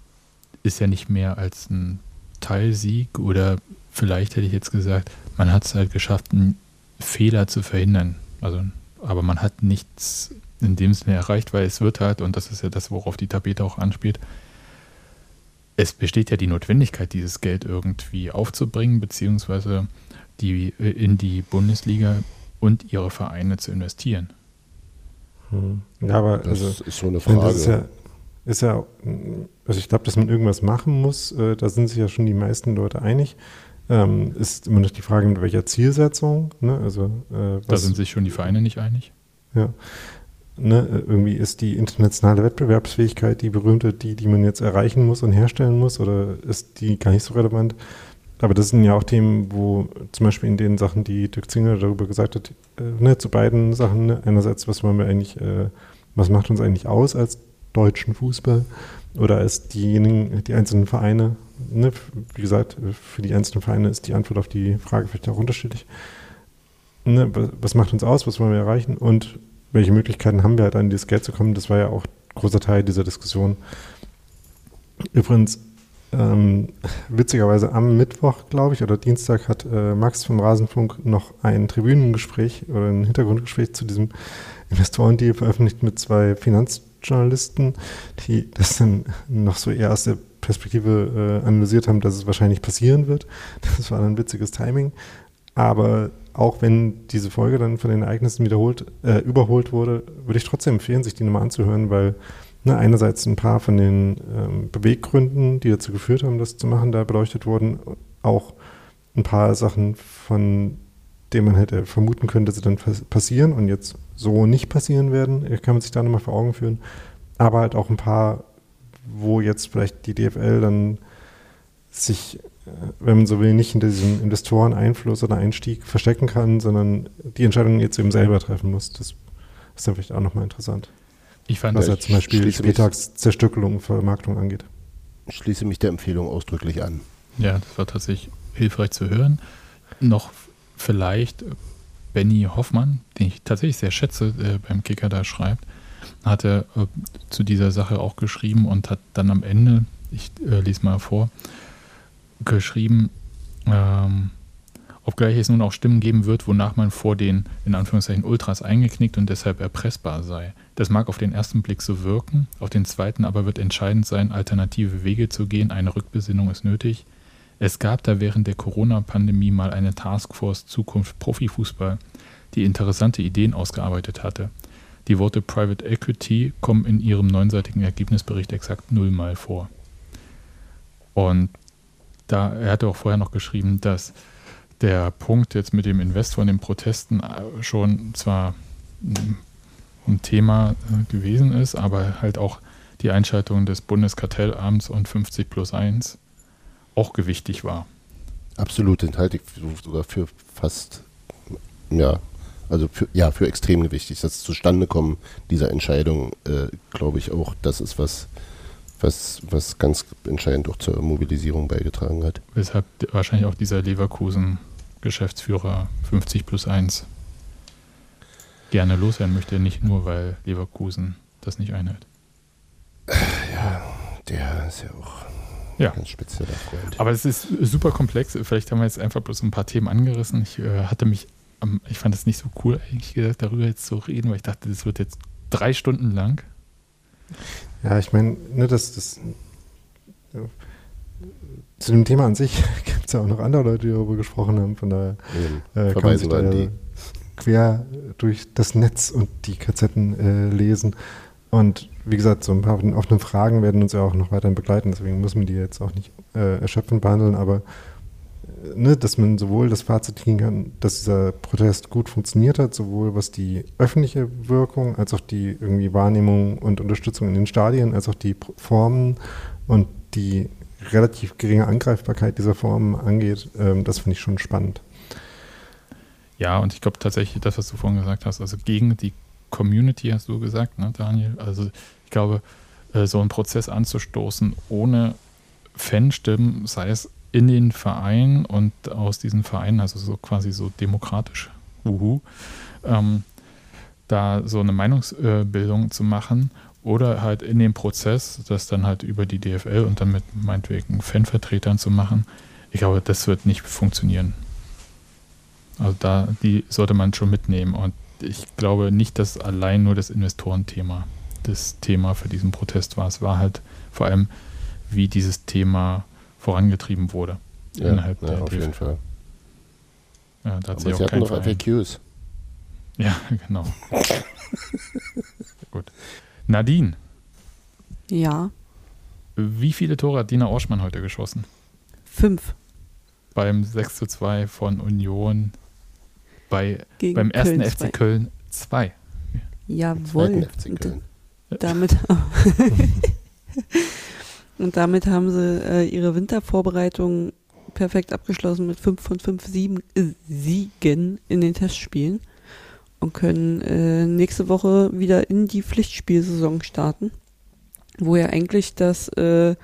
ist ja nicht mehr als ein Teilsieg oder vielleicht hätte ich jetzt gesagt, man hat es halt geschafft, einen Fehler zu verhindern. Also, aber man hat nichts in dem Sinne erreicht, weil es wird halt, und das ist ja das, worauf die Tapete auch anspielt, es besteht ja die Notwendigkeit, dieses Geld irgendwie aufzubringen, beziehungsweise die, in die Bundesliga und ihre Vereine zu investieren. Hm. Ja, aber das also, ist so eine Frage. Das ist ja, ist ja also ich glaube, dass man irgendwas machen muss, äh, da sind sich ja schon die meisten Leute einig. Ähm, ist immer noch die Frage, mit welcher Zielsetzung. Ne? Also, äh, da sind sich schon die Vereine nicht einig. Ja. Ne, irgendwie ist die internationale Wettbewerbsfähigkeit die berühmte, die, die man jetzt erreichen muss und herstellen muss, oder ist die gar nicht so relevant? Aber das sind ja auch Themen, wo zum Beispiel in den Sachen, die Dirk Zinger darüber gesagt hat, äh, ne, zu beiden Sachen, ne, einerseits, was wollen wir eigentlich, äh, was macht uns eigentlich aus als deutschen Fußball oder als diejenigen, die einzelnen Vereine, ne, wie gesagt, für die einzelnen Vereine ist die Antwort auf die Frage vielleicht auch unterschiedlich. Ne, was macht uns aus, was wollen wir erreichen und welche Möglichkeiten haben wir halt an dieses Geld zu kommen, das war ja auch großer Teil dieser Diskussion. Übrigens, ähm, witzigerweise am Mittwoch, glaube ich, oder Dienstag hat äh, Max vom Rasenfunk noch ein Tribünengespräch oder ein Hintergrundgespräch zu diesem Investorendeal veröffentlicht mit zwei Finanzjournalisten, die das dann noch so eher aus der Perspektive äh, analysiert haben, dass es wahrscheinlich passieren wird. Das war dann witziges Timing. Aber auch wenn diese Folge dann von den Ereignissen wiederholt, äh, überholt wurde, würde ich trotzdem empfehlen, sich die nochmal anzuhören, weil ne, einerseits ein paar von den ähm, Beweggründen, die dazu geführt haben, das zu machen, da beleuchtet wurden, auch ein paar Sachen, von denen man hätte vermuten können, dass sie dann passieren und jetzt so nicht passieren werden, kann man sich da nochmal vor Augen führen. Aber halt auch ein paar, wo jetzt vielleicht die DFL dann sich wenn man so will, nicht hinter diesem Investoreneinfluss oder Einstieg verstecken kann, sondern die Entscheidung jetzt eben selber treffen muss. Das ist dann vielleicht auch nochmal interessant. Ich fand Was ja zum Beispiel Spieltagszerstückelung, Vermarktung angeht. Ich schließe mich der Empfehlung ausdrücklich an. Ja, das war tatsächlich hilfreich zu hören. Noch vielleicht Benny Hoffmann, den ich tatsächlich sehr schätze, der beim Kicker da schreibt, hatte äh, zu dieser Sache auch geschrieben und hat dann am Ende, ich äh, lese mal vor, geschrieben, ähm, obgleich es nun auch Stimmen geben wird, wonach man vor den, in Anführungszeichen, Ultras eingeknickt und deshalb erpressbar sei. Das mag auf den ersten Blick so wirken, auf den zweiten aber wird entscheidend sein, alternative Wege zu gehen, eine Rückbesinnung ist nötig. Es gab da während der Corona-Pandemie mal eine Taskforce Zukunft Profifußball, die interessante Ideen ausgearbeitet hatte. Die Worte Private Equity kommen in ihrem neunseitigen Ergebnisbericht exakt nullmal vor. Und da, er hatte auch vorher noch geschrieben, dass der Punkt jetzt mit dem Investor und den Protesten äh, schon zwar ein Thema äh, gewesen ist, aber halt auch die Einschaltung des Bundeskartellamts und 50 plus 1 auch gewichtig war. Absolut, den halte ich sogar für fast, ja, also für, ja, für extrem gewichtig. Das Zustandekommen dieser Entscheidung, äh, glaube ich auch, das ist was, was, was ganz entscheidend auch zur Mobilisierung beigetragen hat. Weshalb wahrscheinlich auch dieser Leverkusen-Geschäftsführer 50 plus 1 gerne loswerden möchte, nicht nur, weil Leverkusen das nicht einhält. Ja, der ist ja auch ja. ganz spezieller Freund. Aber es ist super komplex. Vielleicht haben wir jetzt einfach bloß ein paar Themen angerissen. Ich äh, hatte mich, ich fand es nicht so cool, eigentlich gesagt, darüber jetzt zu reden, weil ich dachte, das wird jetzt drei Stunden lang. Ja, ich meine, ne, das, das ja, zu dem Thema an sich [laughs] gibt es ja auch noch andere Leute, die darüber gesprochen haben. Von daher äh, kann man sich da ja quer durch das Netz und die Kassetten äh, lesen. Und wie gesagt, so ein paar offene Fragen werden uns ja auch noch weiterhin begleiten, deswegen müssen wir die jetzt auch nicht äh, erschöpfend behandeln, aber ne, dass man sowohl das Fazit ziehen kann, dass dieser Protest gut funktioniert hat, sowohl was die öffentliche Wirkung, als auch die irgendwie Wahrnehmung und Unterstützung in den Stadien, als auch die Formen und die relativ geringe Angreifbarkeit dieser Formen angeht, ähm, das finde ich schon spannend. Ja, und ich glaube tatsächlich, das, was du vorhin gesagt hast, also gegen die Community, hast du gesagt, ne, Daniel? Also ich glaube, äh, so einen Prozess anzustoßen ohne Fanstimmen, sei es in den Vereinen und aus diesen Vereinen, also so quasi so demokratisch, uhu, ähm, da so eine Meinungsbildung zu machen oder halt in dem Prozess, das dann halt über die DFL und dann mit meinetwegen Fanvertretern zu machen, ich glaube, das wird nicht funktionieren. Also da, die sollte man schon mitnehmen und ich glaube nicht, dass allein nur das Investorenthema das Thema für diesen Protest war. Es war halt vor allem, wie dieses Thema vorangetrieben wurde. Ja, innerhalb ja, der auf DFL. jeden Fall. Ja, da hat Aber sie hatten noch FAQs. Ja, [laughs] genau. Gut. Nadine. Ja. Wie viele Tore hat Dina Orschmann heute geschossen? Fünf. Beim 6 zu 2 von Union bei, beim ersten Köln FC Köln 2. Jawohl. Und damit, [laughs] [laughs] und damit haben sie äh, ihre Wintervorbereitung perfekt abgeschlossen mit 5 von 5 Sieben, äh, Siegen in den Testspielen und können äh, nächste Woche wieder in die Pflichtspielsaison starten, wo ja eigentlich das äh,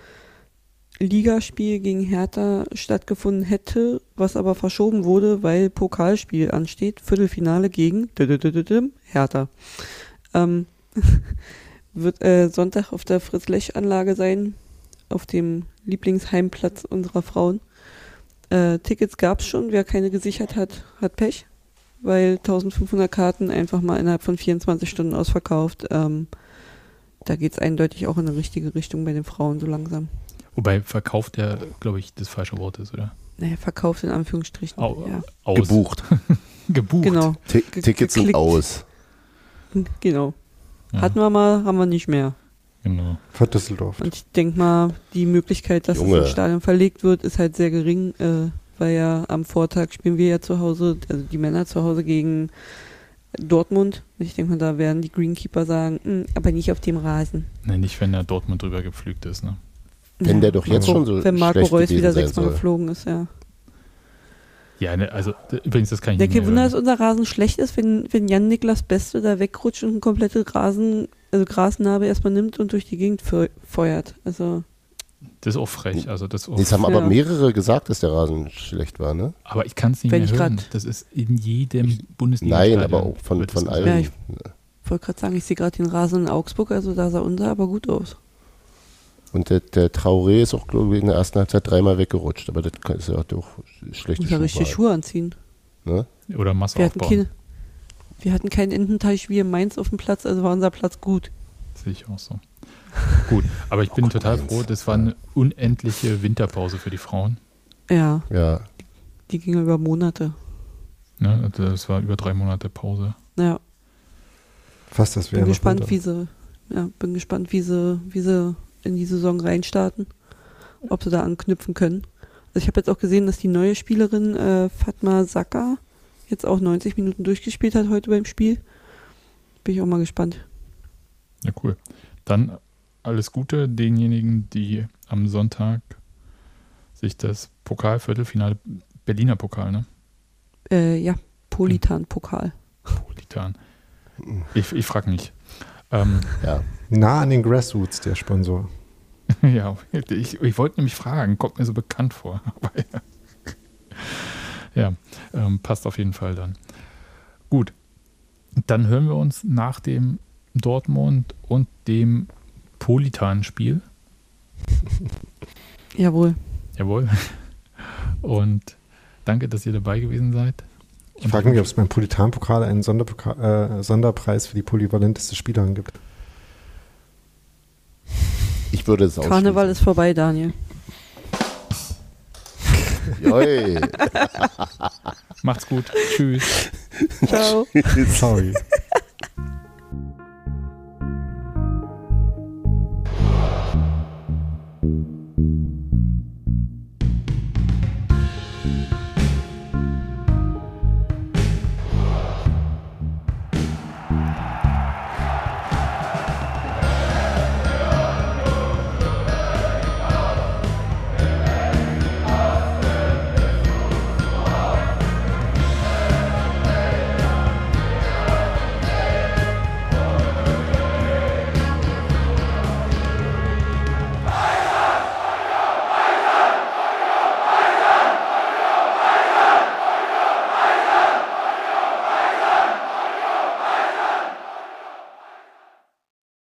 Ligaspiel gegen Hertha stattgefunden hätte, was aber verschoben wurde, weil Pokalspiel ansteht, Viertelfinale gegen Hertha. Ähm, [laughs] wird äh, Sonntag auf der Fritz-Lech-Anlage sein, auf dem Lieblingsheimplatz unserer Frauen. Äh, Tickets gab es schon, wer keine gesichert hat, hat Pech, weil 1500 Karten einfach mal innerhalb von 24 Stunden ausverkauft. Ähm, da geht es eindeutig auch in eine richtige Richtung bei den Frauen so langsam. Wobei verkauft ja, glaube ich, das falsche Wort ist, oder? Naja, verkauft in Anführungsstrichen. Au, ja. aus. Gebucht. [laughs] Gebucht. Genau. T Tickets sind aus. Genau. Ja. Hatten wir mal, haben wir nicht mehr. Genau. Für Düsseldorf. Und ich denke mal, die Möglichkeit, dass Junge. es ins Stadion verlegt wird, ist halt sehr gering, äh, weil ja am Vortag spielen wir ja zu Hause, also die Männer zu Hause gegen Dortmund. Ich denke mal, da werden die Greenkeeper sagen, hm, aber nicht auf dem Rasen. Nein, nicht, wenn der Dortmund drüber gepflügt ist, ne? Wenn ja. der doch jetzt schon so Wenn Marco Reus wieder sechsmal geflogen ist, ja. Ja, ne, also übrigens, das kann ich der nicht Der Wunder, dass unser Rasen schlecht ist, wenn, wenn Jan-Niklas Beste da wegrutscht und ein komplettes Rasen, also Grasnarbe erstmal nimmt und durch die Gegend feuert. Also. Das ist auch frech. Also das, auch das haben aber mehrere gesagt, dass der Rasen schlecht war, ne? Aber ich kann es nicht wenn mehr hören. Das ist in jedem Bundesliga. Nein, aber auch von, von allen. Ja, ich wollte gerade sagen, ich sehe gerade den Rasen in Augsburg, also da sah unser aber gut aus. Und der, der Traoré ist auch, glaube ich, in der ersten Halbzeit dreimal weggerutscht. Aber das ist ja doch schlechte Schuhe. Ja, richtig Schuhe anziehen. Ne? Oder Masse wir aufbauen. Hatten keine, wir hatten keinen Ententeich wie in Mainz auf dem Platz, also war unser Platz gut. Sehe ich auch so. gut, aber ich [laughs] bin total froh, das war eine unendliche Winterpause für die Frauen. Ja. Ja. Die, die ging über Monate. Ne, das war über drei Monate Pause. Ja. Fast das wäre. Bin gespannt, wie sie, ja, bin gespannt, wie sie, wie sie in die Saison reinstarten, ob sie da anknüpfen können. Also ich habe jetzt auch gesehen, dass die neue Spielerin äh, Fatma Saka jetzt auch 90 Minuten durchgespielt hat heute beim Spiel. Bin ich auch mal gespannt. Ja, cool. Dann alles Gute denjenigen, die am Sonntag sich das Pokalviertelfinale Berliner Pokal, ne? Äh, ja, Politan-Pokal. Politan. Ich, ich frage mich. Ähm, ja. Nah an den Grassroots, der Sponsor. [laughs] ja, ich, ich wollte nämlich fragen, kommt mir so bekannt vor. [laughs] ja, ähm, passt auf jeden Fall dann. Gut. Dann hören wir uns nach dem Dortmund und dem Politan-Spiel. [laughs] Jawohl. Jawohl. Und danke, dass ihr dabei gewesen seid. Ich frage mich, ob es beim Politan-Pokal einen äh, Sonderpreis für die polyvalenteste Spielerin gibt. Ich würde es auch. Karneval ist vorbei, Daniel. Macht's gut. Tschüss. Ciao. Sorry.